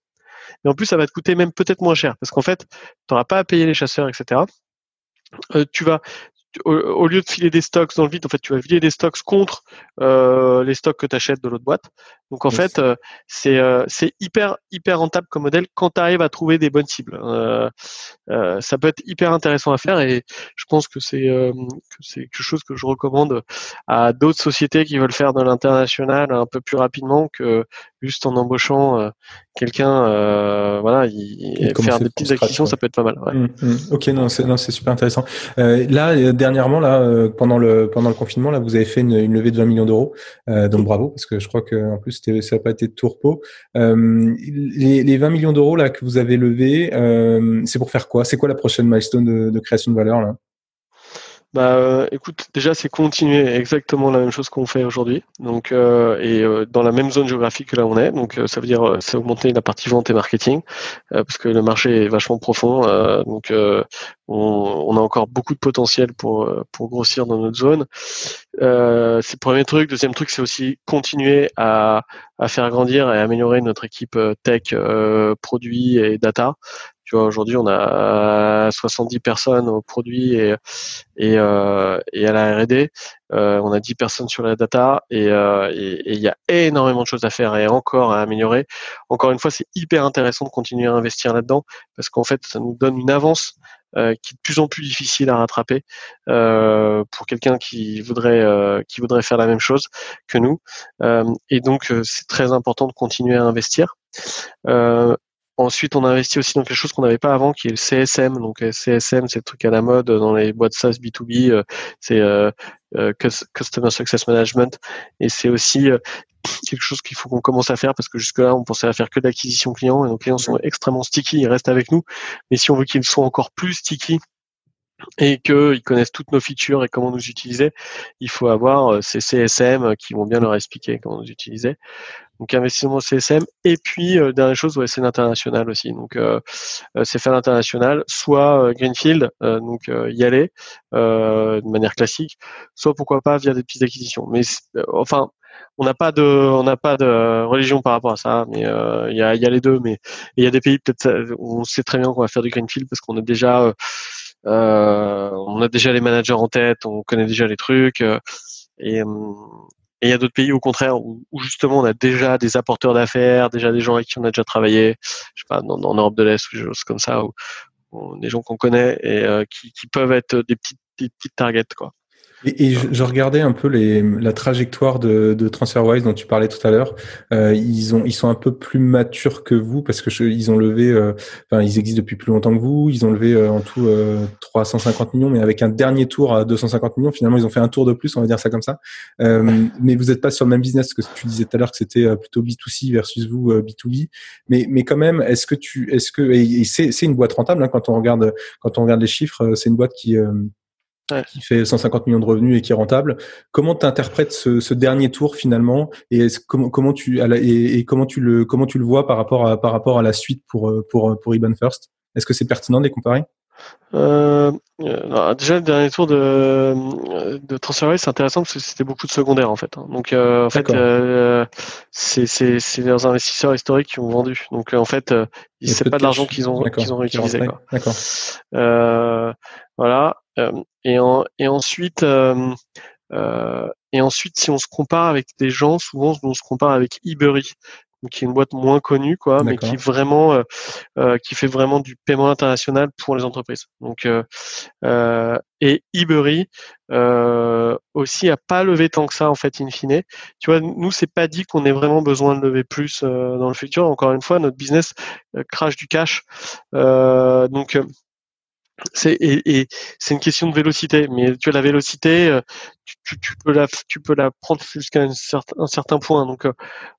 Et en plus, ça va te coûter même peut-être moins cher, parce qu'en fait, tu n'auras pas à payer les chasseurs, etc. Euh, tu vas, au, lieu de filer des stocks dans le vide, en fait, tu vas filer des stocks contre euh, les stocks que tu achètes de l'autre boîte. Donc en fait, euh, c'est euh, c'est hyper hyper rentable comme modèle quand tu arrives à trouver des bonnes cibles. Ça peut être hyper intéressant à faire et je pense que c'est que c'est quelque chose que je recommande à d'autres sociétés qui veulent faire de l'international un peu plus rapidement que juste en embauchant quelqu'un. voilà, il, faire des petites acquisitions, ça peut être pas mal. Ouais. Mmh, mmh. Ok, non, c'est non, c'est super intéressant. là, dernièrement, là, pendant le pendant le confinement, là, vous avez fait une, levée de 20 millions d'euros. donc bravo, parce que je crois que en plus ça n'a pas été de tourpeau. Euh, les, les, 20 millions d'euros là que vous avez levés, euh, c'est pour faire quoi? C'est quoi la prochaine milestone de, de création de valeur là? Bah, euh, écoute, déjà c'est continuer exactement la même chose qu'on fait aujourd'hui, donc euh, et euh, dans la même zone géographique que là on est. Donc ça veut dire c'est augmenter la partie vente et marketing parce que le marché est vachement profond. donc on, on, a encore beaucoup de potentiel pour pour grossir dans notre zone. c'est le premier truc. Deuxième truc, c'est aussi continuer à à faire grandir et améliorer notre équipe tech, produits et data aujourd'hui, on a 70 personnes au produit et, et, euh, et à la R&D. Euh, on a 10 personnes sur la data euh, et il y a énormément de choses à faire et encore à améliorer. Encore une fois, c'est hyper intéressant de continuer à investir là-dedans parce qu'en fait, ça nous donne une avance euh, qui est de plus en plus difficile à rattraper euh, pour quelqu'un qui voudrait euh, qui voudrait faire la même chose que nous. et donc c'est très important de continuer à investir. Ensuite, on a investi aussi dans quelque chose qu'on n'avait pas avant, qui est le CSM. Donc, CSM, c'est le truc à la mode dans les boîtes SaaS B2B. c'est Customer Success Management. Et c'est aussi quelque chose qu'il faut qu'on commence à faire parce que jusque-là, on pensait à faire que de l'acquisition client et nos clients sont extrêmement sticky, ils restent avec nous. Mais si on veut qu'ils soient encore plus sticky, et qu'ils connaissent toutes nos features et comment nous utiliser, il faut avoir euh, ces CSM qui vont bien leur expliquer comment nous utiliser. Donc investissement CSM et puis euh, dernière chose, ouais, c'est l'international aussi. Donc euh, euh, c'est faire l'international, soit Greenfield, donc y aller de manière classique, soit pourquoi pas via des petites acquisitions. Mais enfin, on n'a pas de on n'a pas de religion par rapport à ça mais il y, a, y a les deux mais il y a des pays peut-être on sait très bien qu'on va faire du greenfield parce qu'on a déjà euh, on a déjà les managers en tête, on connaît déjà les trucs. Et il y a d'autres pays au contraire où, justement on a déjà des apporteurs d'affaires, déjà des gens avec qui on a déjà travaillé, je sais pas, en Europe de l'Est ou des choses comme ça, ou, des gens qu'on connaît et euh, qui, qui, peuvent être des petites, des petites targets quoi. Et, je, regardais un peu les, la trajectoire de, de TransferWise dont tu parlais tout à l'heure. Euh, ils ils sont un peu plus matures que vous parce que ils ont levé, euh, enfin, ils existent depuis plus longtemps que vous. Ils ont levé euh, en tout 350 millions, mais avec un dernier tour à 250 millions. Finalement, ils ont fait un tour de plus, on va dire ça comme ça. mais vous n'êtes pas sur le même business que tu disais tout à l'heure que c'était plutôt B2C versus vous B2B. Mais, mais quand même, est-ce que tu, est-ce que, et, c'est, une boîte rentable hein, quand on regarde, quand on regarde les chiffres, c'est une boîte qui qui fait 150 millions de revenus et qui est rentable. Comment tu interprètes ce, ce, dernier tour finalement? Et comment, comment tu et, et, comment tu le comment tu le vois par rapport à par rapport à la suite pour pour pour Iban First Est-ce que c'est pertinent de les comparer? Euh, euh déjà le dernier tour de de TransferWise c'est intéressant parce que c'était beaucoup de secondaires en fait. Hein. Donc euh, en fait euh, c'est leurs investisseurs historiques qui ont vendu. Donc en fait c'est pas de l'argent qu'ils ont qu'ils ont réutilisé. D'accord. voilà. Euh, et, en, et ensuite, euh, euh, et ensuite, si on se compare avec des gens, souvent on se compare avec Ebury, qui est une boîte moins connue, quoi, mais qui vraiment, euh, qui fait vraiment du paiement international pour les entreprises. Donc, euh, et Ebury euh, aussi a pas levé tant que ça en fait, in fine. Tu vois, nous c'est pas dit qu'on ait vraiment besoin de lever plus dans le futur. Encore une fois, notre business crache du cash, donc c'est et, c'est une question de vélocité mais tu as la vélocité euh, tu, tu, peux la tu peux la prendre jusqu'à un certain, un certain point. Donc euh,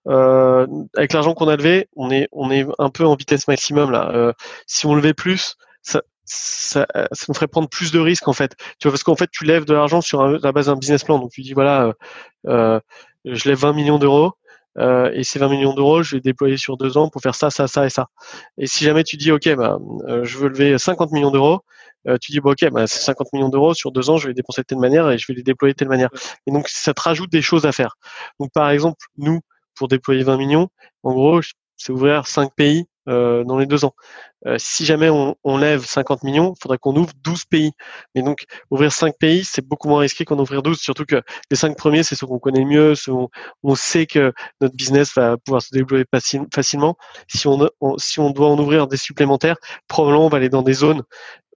euh avec l'argent qu'on a levé on est on est un peu en vitesse maximum là. Euh, si on levait plus ça, ça, ça nous ferait prendre plus de risques en fait. Tu vois parce qu'en fait tu lèves de l'argent sur la base d'un business plan. Donc tu dis voilà euh, je lève 20 millions d'euros euh, et ces 20 millions d'euros, je vais déployer sur deux ans pour faire ça, ça, ça et ça. Et si jamais tu dis, OK, bah, euh, je veux lever 50 millions d'euros, euh, tu dis, bon, OK, bah, c'est 50 millions d'euros sur deux ans, je vais les dépenser de telle manière et je vais les déployer de telle manière. Et donc, ça te rajoute des choses à faire. Donc, par exemple, nous, pour déployer 20 millions, en gros, c'est ouvrir 5 pays euh, dans les deux ans. Euh, si jamais on, on, lève 50 millions, il faudrait qu'on ouvre 12 pays. Mais donc, ouvrir 5 pays, c'est beaucoup moins risqué qu'en ouvrir 12, surtout que les 5 premiers, c'est ceux qu'on connaît mieux, ceux où on sait que notre business va pouvoir se développer facilement. Si on, si on doit en ouvrir des supplémentaires, probablement on va aller dans des zones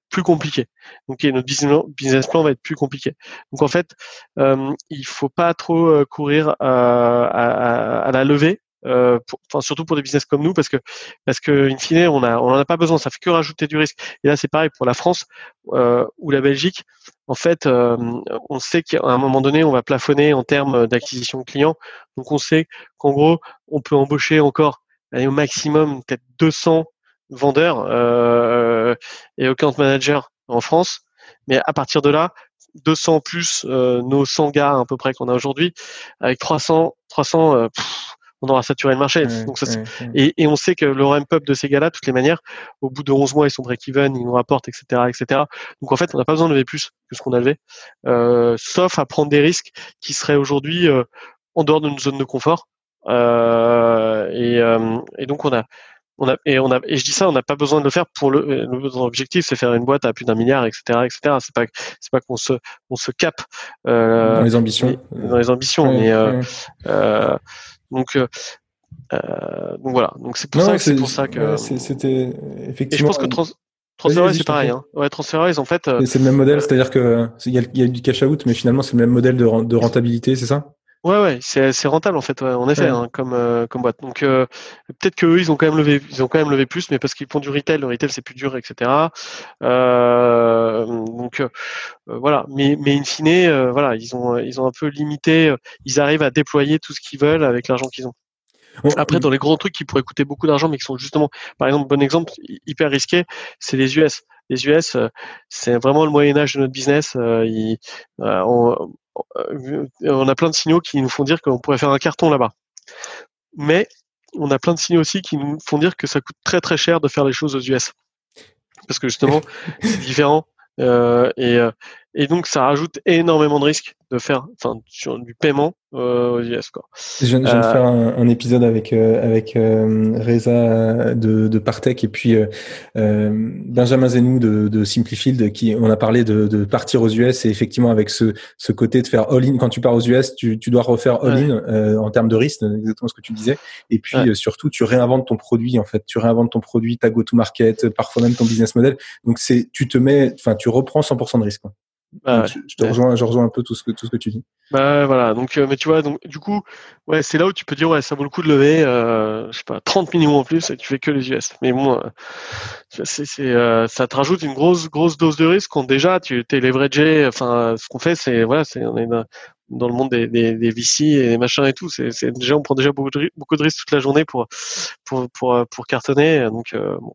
plus compliquées. Donc notre business plan va être plus compliqué. Donc en fait, euh, il faut pas trop euh, courir à, à, à la levée euh, enfin surtout pour des business comme nous parce que parce que in fine on a on en a pas besoin. Ça fait que rajouter du risque. Et là c'est pareil pour la France euh, ou la Belgique. En fait euh, on sait qu'à un moment donné on va plafonner en termes d'acquisition de clients. Donc on sait qu'en gros on peut embaucher encore au maximum peut-être 200 vendeurs euh, et account managers en France. Mais à partir de là 200 plus nos 100 gars à peu près qu'on a aujourd'hui avec 300 300 on aura saturé le marché. Donc ça, Et, et, on sait que le ramp-up de ces gars-là, de toutes les manières, au bout de 11 mois, ils sont break-even, ils nous rapportent, etc., etc. Donc en fait, on n'a pas besoin de lever plus que ce qu'on a levé, euh, sauf à prendre des risques qui seraient aujourd'hui euh, en dehors de notre zone de confort. Euh, et, euh, et, donc on a, on a, et on a, et je dis ça, on n'a pas besoin de le faire pour le. L'objectif, c'est faire une boîte à plus d'un milliard, etc., etc. C'est pas, c'est pas qu'on se, on se capte euh, dans les ambitions, dans les ambitions, mais donc, euh, euh, donc voilà. Donc c'est pour ça que c'est pour ça que c'était effectivement. Et je pense que trans c'est pareil. Hein. Ouais, TransferWise, en fait. Euh, c'est le même modèle, c'est-à-dire que il y, a, y a du cash out, mais finalement c'est le même modèle de, de rentabilité, c'est ça? Ouais, ouais, c'est rentable en fait, en effet, hein, comme euh, comme boîte. Donc euh, peut-être qu'eux ils ont quand même levé, ils ont quand même levé plus, mais parce qu'ils font du retail, le retail c'est plus dur, etc. Euh, donc voilà, mais mais in fine, voilà, ils ont ils ont un peu limité, ils arrivent à déployer tout ce qu'ils veulent avec l'argent qu'ils ont. Après, dans les gros trucs qui pourraient coûter beaucoup d'argent, mais qui sont justement, par exemple, bon exemple, hyper risqué, c'est les US. Les US, c'est vraiment le Moyen Âge de notre business. Ils, on, euh, on a plein de signaux qui nous font dire qu'on pourrait faire un carton là-bas. Mais on a plein de signaux aussi qui nous font dire que ça coûte très très cher de faire les choses aux US. Parce que justement, c'est différent. Euh, et, euh, et donc ça rajoute énormément de risques de faire, enfin, sur du paiement euh, aux US. Quoi. Je, viens de faire un, épisode avec avec Reza de, de Partech et puis Benjamin Zenou de, de Simplifield qui on a parlé de, de, partir aux US et effectivement avec ce, ce côté de faire all-in quand tu pars aux US, tu, tu dois refaire all-in en termes de risque, exactement ce que tu disais. Et puis surtout, tu réinventes ton produit en fait, tu réinventes ton produit, ta go-to-market, parfois même ton business model. Donc c'est, tu te mets, enfin, tu reprends 100% de risque. Quoi. Bah, je, te rejoins, je rejoins un peu tout ce que tout ce que tu dis. Bah voilà, donc euh, mais tu vois, donc du coup, ouais, c'est là où tu peux dire ouais, ça vaut le coup de lever, euh, je sais pas, 30 millions en plus et tu fais que les US. Mais bon, euh, c'est, ça te rajoute une grosse grosse dose de risque quand déjà tu t'es leveragé. Enfin, ce qu'on fait, c'est voilà, c'est on est dans, le monde des, des, des, VC et des machins et tout. C'est, c'est déjà on prend déjà beaucoup de, beaucoup de risques toute la journée pour pour pour pour cartonner. Donc bon,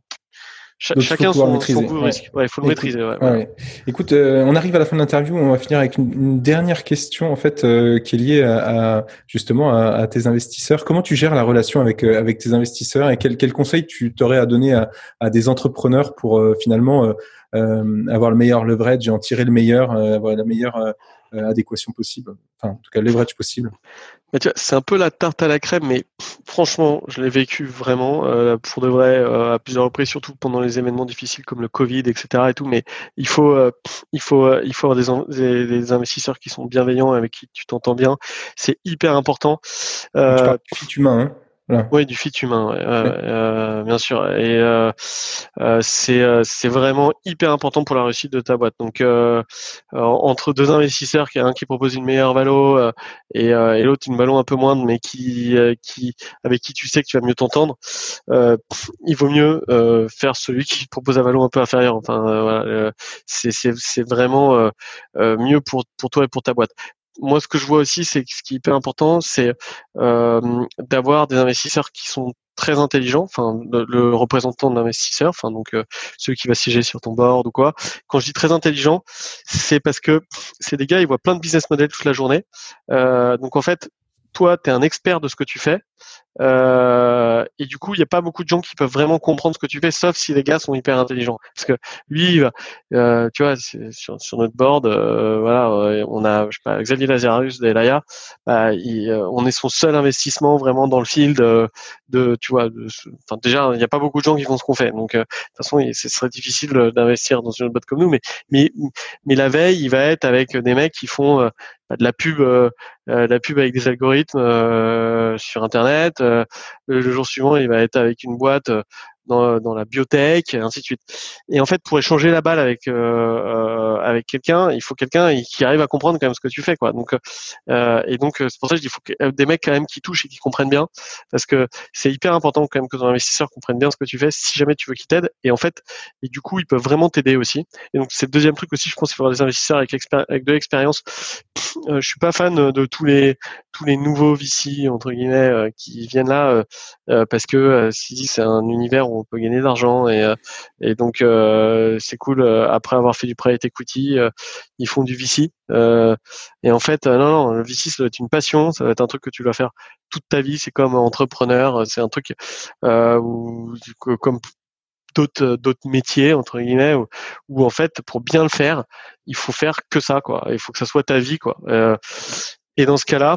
chacun son, risque. Ouais, il faut le maîtriser. Ouais, Écoute, euh, on arrive à la fin de l'interview. On va finir avec une, dernière question en fait euh, qui est liée à, justement à, tes investisseurs. Comment tu gères la relation avec euh, avec tes investisseurs et quel, quel conseil tu t'aurais à donner à, à, des entrepreneurs pour finalement avoir le meilleur leverage et en tirer le meilleur, avoir la meilleure adéquation possible, enfin en tout cas le leverage possible c'est un peu la tarte à la crème, mais franchement, je l'ai vécu vraiment euh, pour de vrai euh, à plusieurs reprises, surtout pendant les événements difficiles comme le Covid, etc. Et tout. Mais il faut, euh, il faut, euh, il faut avoir des, des, investisseurs qui sont bienveillants avec qui tu t'entends bien. C'est hyper important. Euh, tu humain. Hein oui, du fit humain, euh, bien sûr. Et euh, euh, c'est c'est vraiment hyper important pour la réussite de ta boîte. Donc entre deux investisseurs, qui un qui propose une meilleure valo et, et l'autre une valo un peu moindre, mais qui qui avec qui tu sais que tu vas mieux t'entendre, il vaut mieux faire celui qui propose un valo un peu inférieur. Enfin voilà, c'est c'est c'est vraiment mieux pour pour toi et pour ta boîte moi, ce que je vois aussi, c'est ce qui est hyper important, c'est euh, d'avoir des investisseurs qui sont très intelligents, enfin le, représentant d'investisseur, enfin donc euh, celui qui va siéger sur ton board ou quoi. Quand je dis très intelligent, c'est parce que c'est des gars, ils voient plein de business models toute la journée. Euh, donc en fait, toi, tu es un expert de ce que tu fais. Euh, et du coup, il n'y a pas beaucoup de gens qui peuvent vraiment comprendre ce que tu fais, sauf si les gars sont hyper intelligents. Parce que lui, euh, tu vois, sur, notre board, euh, voilà, euh, on a je sais pas, Xavier Lazarus d'Elaya. Bah, on est son seul investissement vraiment dans le field de, de tu vois. Déjà, il n'y a pas beaucoup de gens qui font ce qu'on fait. Donc, de toute façon, ce serait difficile d'investir dans une boîte comme nous. Mais, mais, la veille, il va être avec des mecs qui font bah, de la pub, la pub avec des algorithmes sur Internet euh, le jour suivant, il va être avec une boîte euh, dans, dans la biotech, et ainsi de suite. Et en fait, pour échanger la balle avec euh, euh avec quelqu'un, il faut quelqu'un qui arrive à comprendre quand même ce que tu fais, quoi. Donc, euh, et donc c'est pour ça que je dis, il faut des mecs quand même qui touchent et qui comprennent bien, parce que c'est hyper important quand même que ton investisseur comprenne bien ce que tu fais, si jamais tu veux qu'il t'aide. Et en fait, et du coup, ils peuvent vraiment t'aider aussi. Et donc, c'est le deuxième truc aussi, je pense, il faut avoir des investisseurs avec, avec de l'expérience. Euh, je suis pas fan de tous les tous les nouveaux VC entre guillemets qui viennent là parce que si c'est un univers on peut gagner de l'argent et, euh, et donc euh, c'est cool. Euh, après avoir fait du private equity, ils font du VC. et en fait, non, non, le VC ça doit être une passion, ça va être un truc que tu dois faire toute ta vie. C'est comme entrepreneur, c'est un truc où, comme d'autres d'autres métiers entre guillemets où, en fait pour bien le faire il faut faire que ça quoi il faut que ça soit ta vie quoi et dans ce cas-là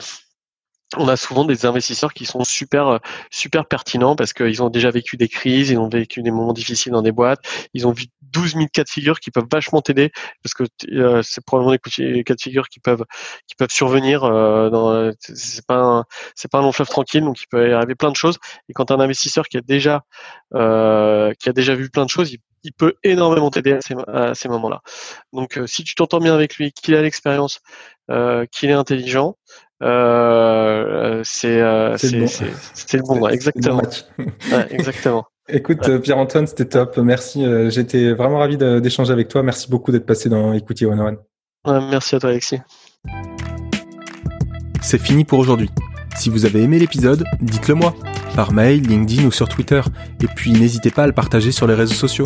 on a souvent des investisseurs qui sont super euh, super pertinents parce qu'ils ont déjà vécu des crises, ils ont vécu des moments difficiles dans des boîtes, ils ont vu 12 000 cas de figure qui peuvent vachement t'aider parce que euh, c'est probablement des cas de figure qui peuvent qui peuvent survenir. Euh, c'est pas c'est pas un long fleuve tranquille, donc il peut y arriver plein de choses. Et quand un investisseur qui a déjà euh, qui a déjà vu plein de choses, il, peut énormément t'aider à ces moments-là. Donc, si tu t'entends bien avec lui, qu'il a l'expérience, qu'il est intelligent, euh, c'est c'est le bon, exactement. exactement. Écoute, Pierre-Antoine, c'était top. Merci. J'étais vraiment ravi d'échanger avec toi. Merci beaucoup d'être passé dans One One. merci à toi, Alexis. C'est fini pour aujourd'hui. Si vous avez aimé l'épisode, dites-le moi, par mail, LinkedIn ou sur Twitter, et puis n'hésitez pas à le partager sur les réseaux sociaux.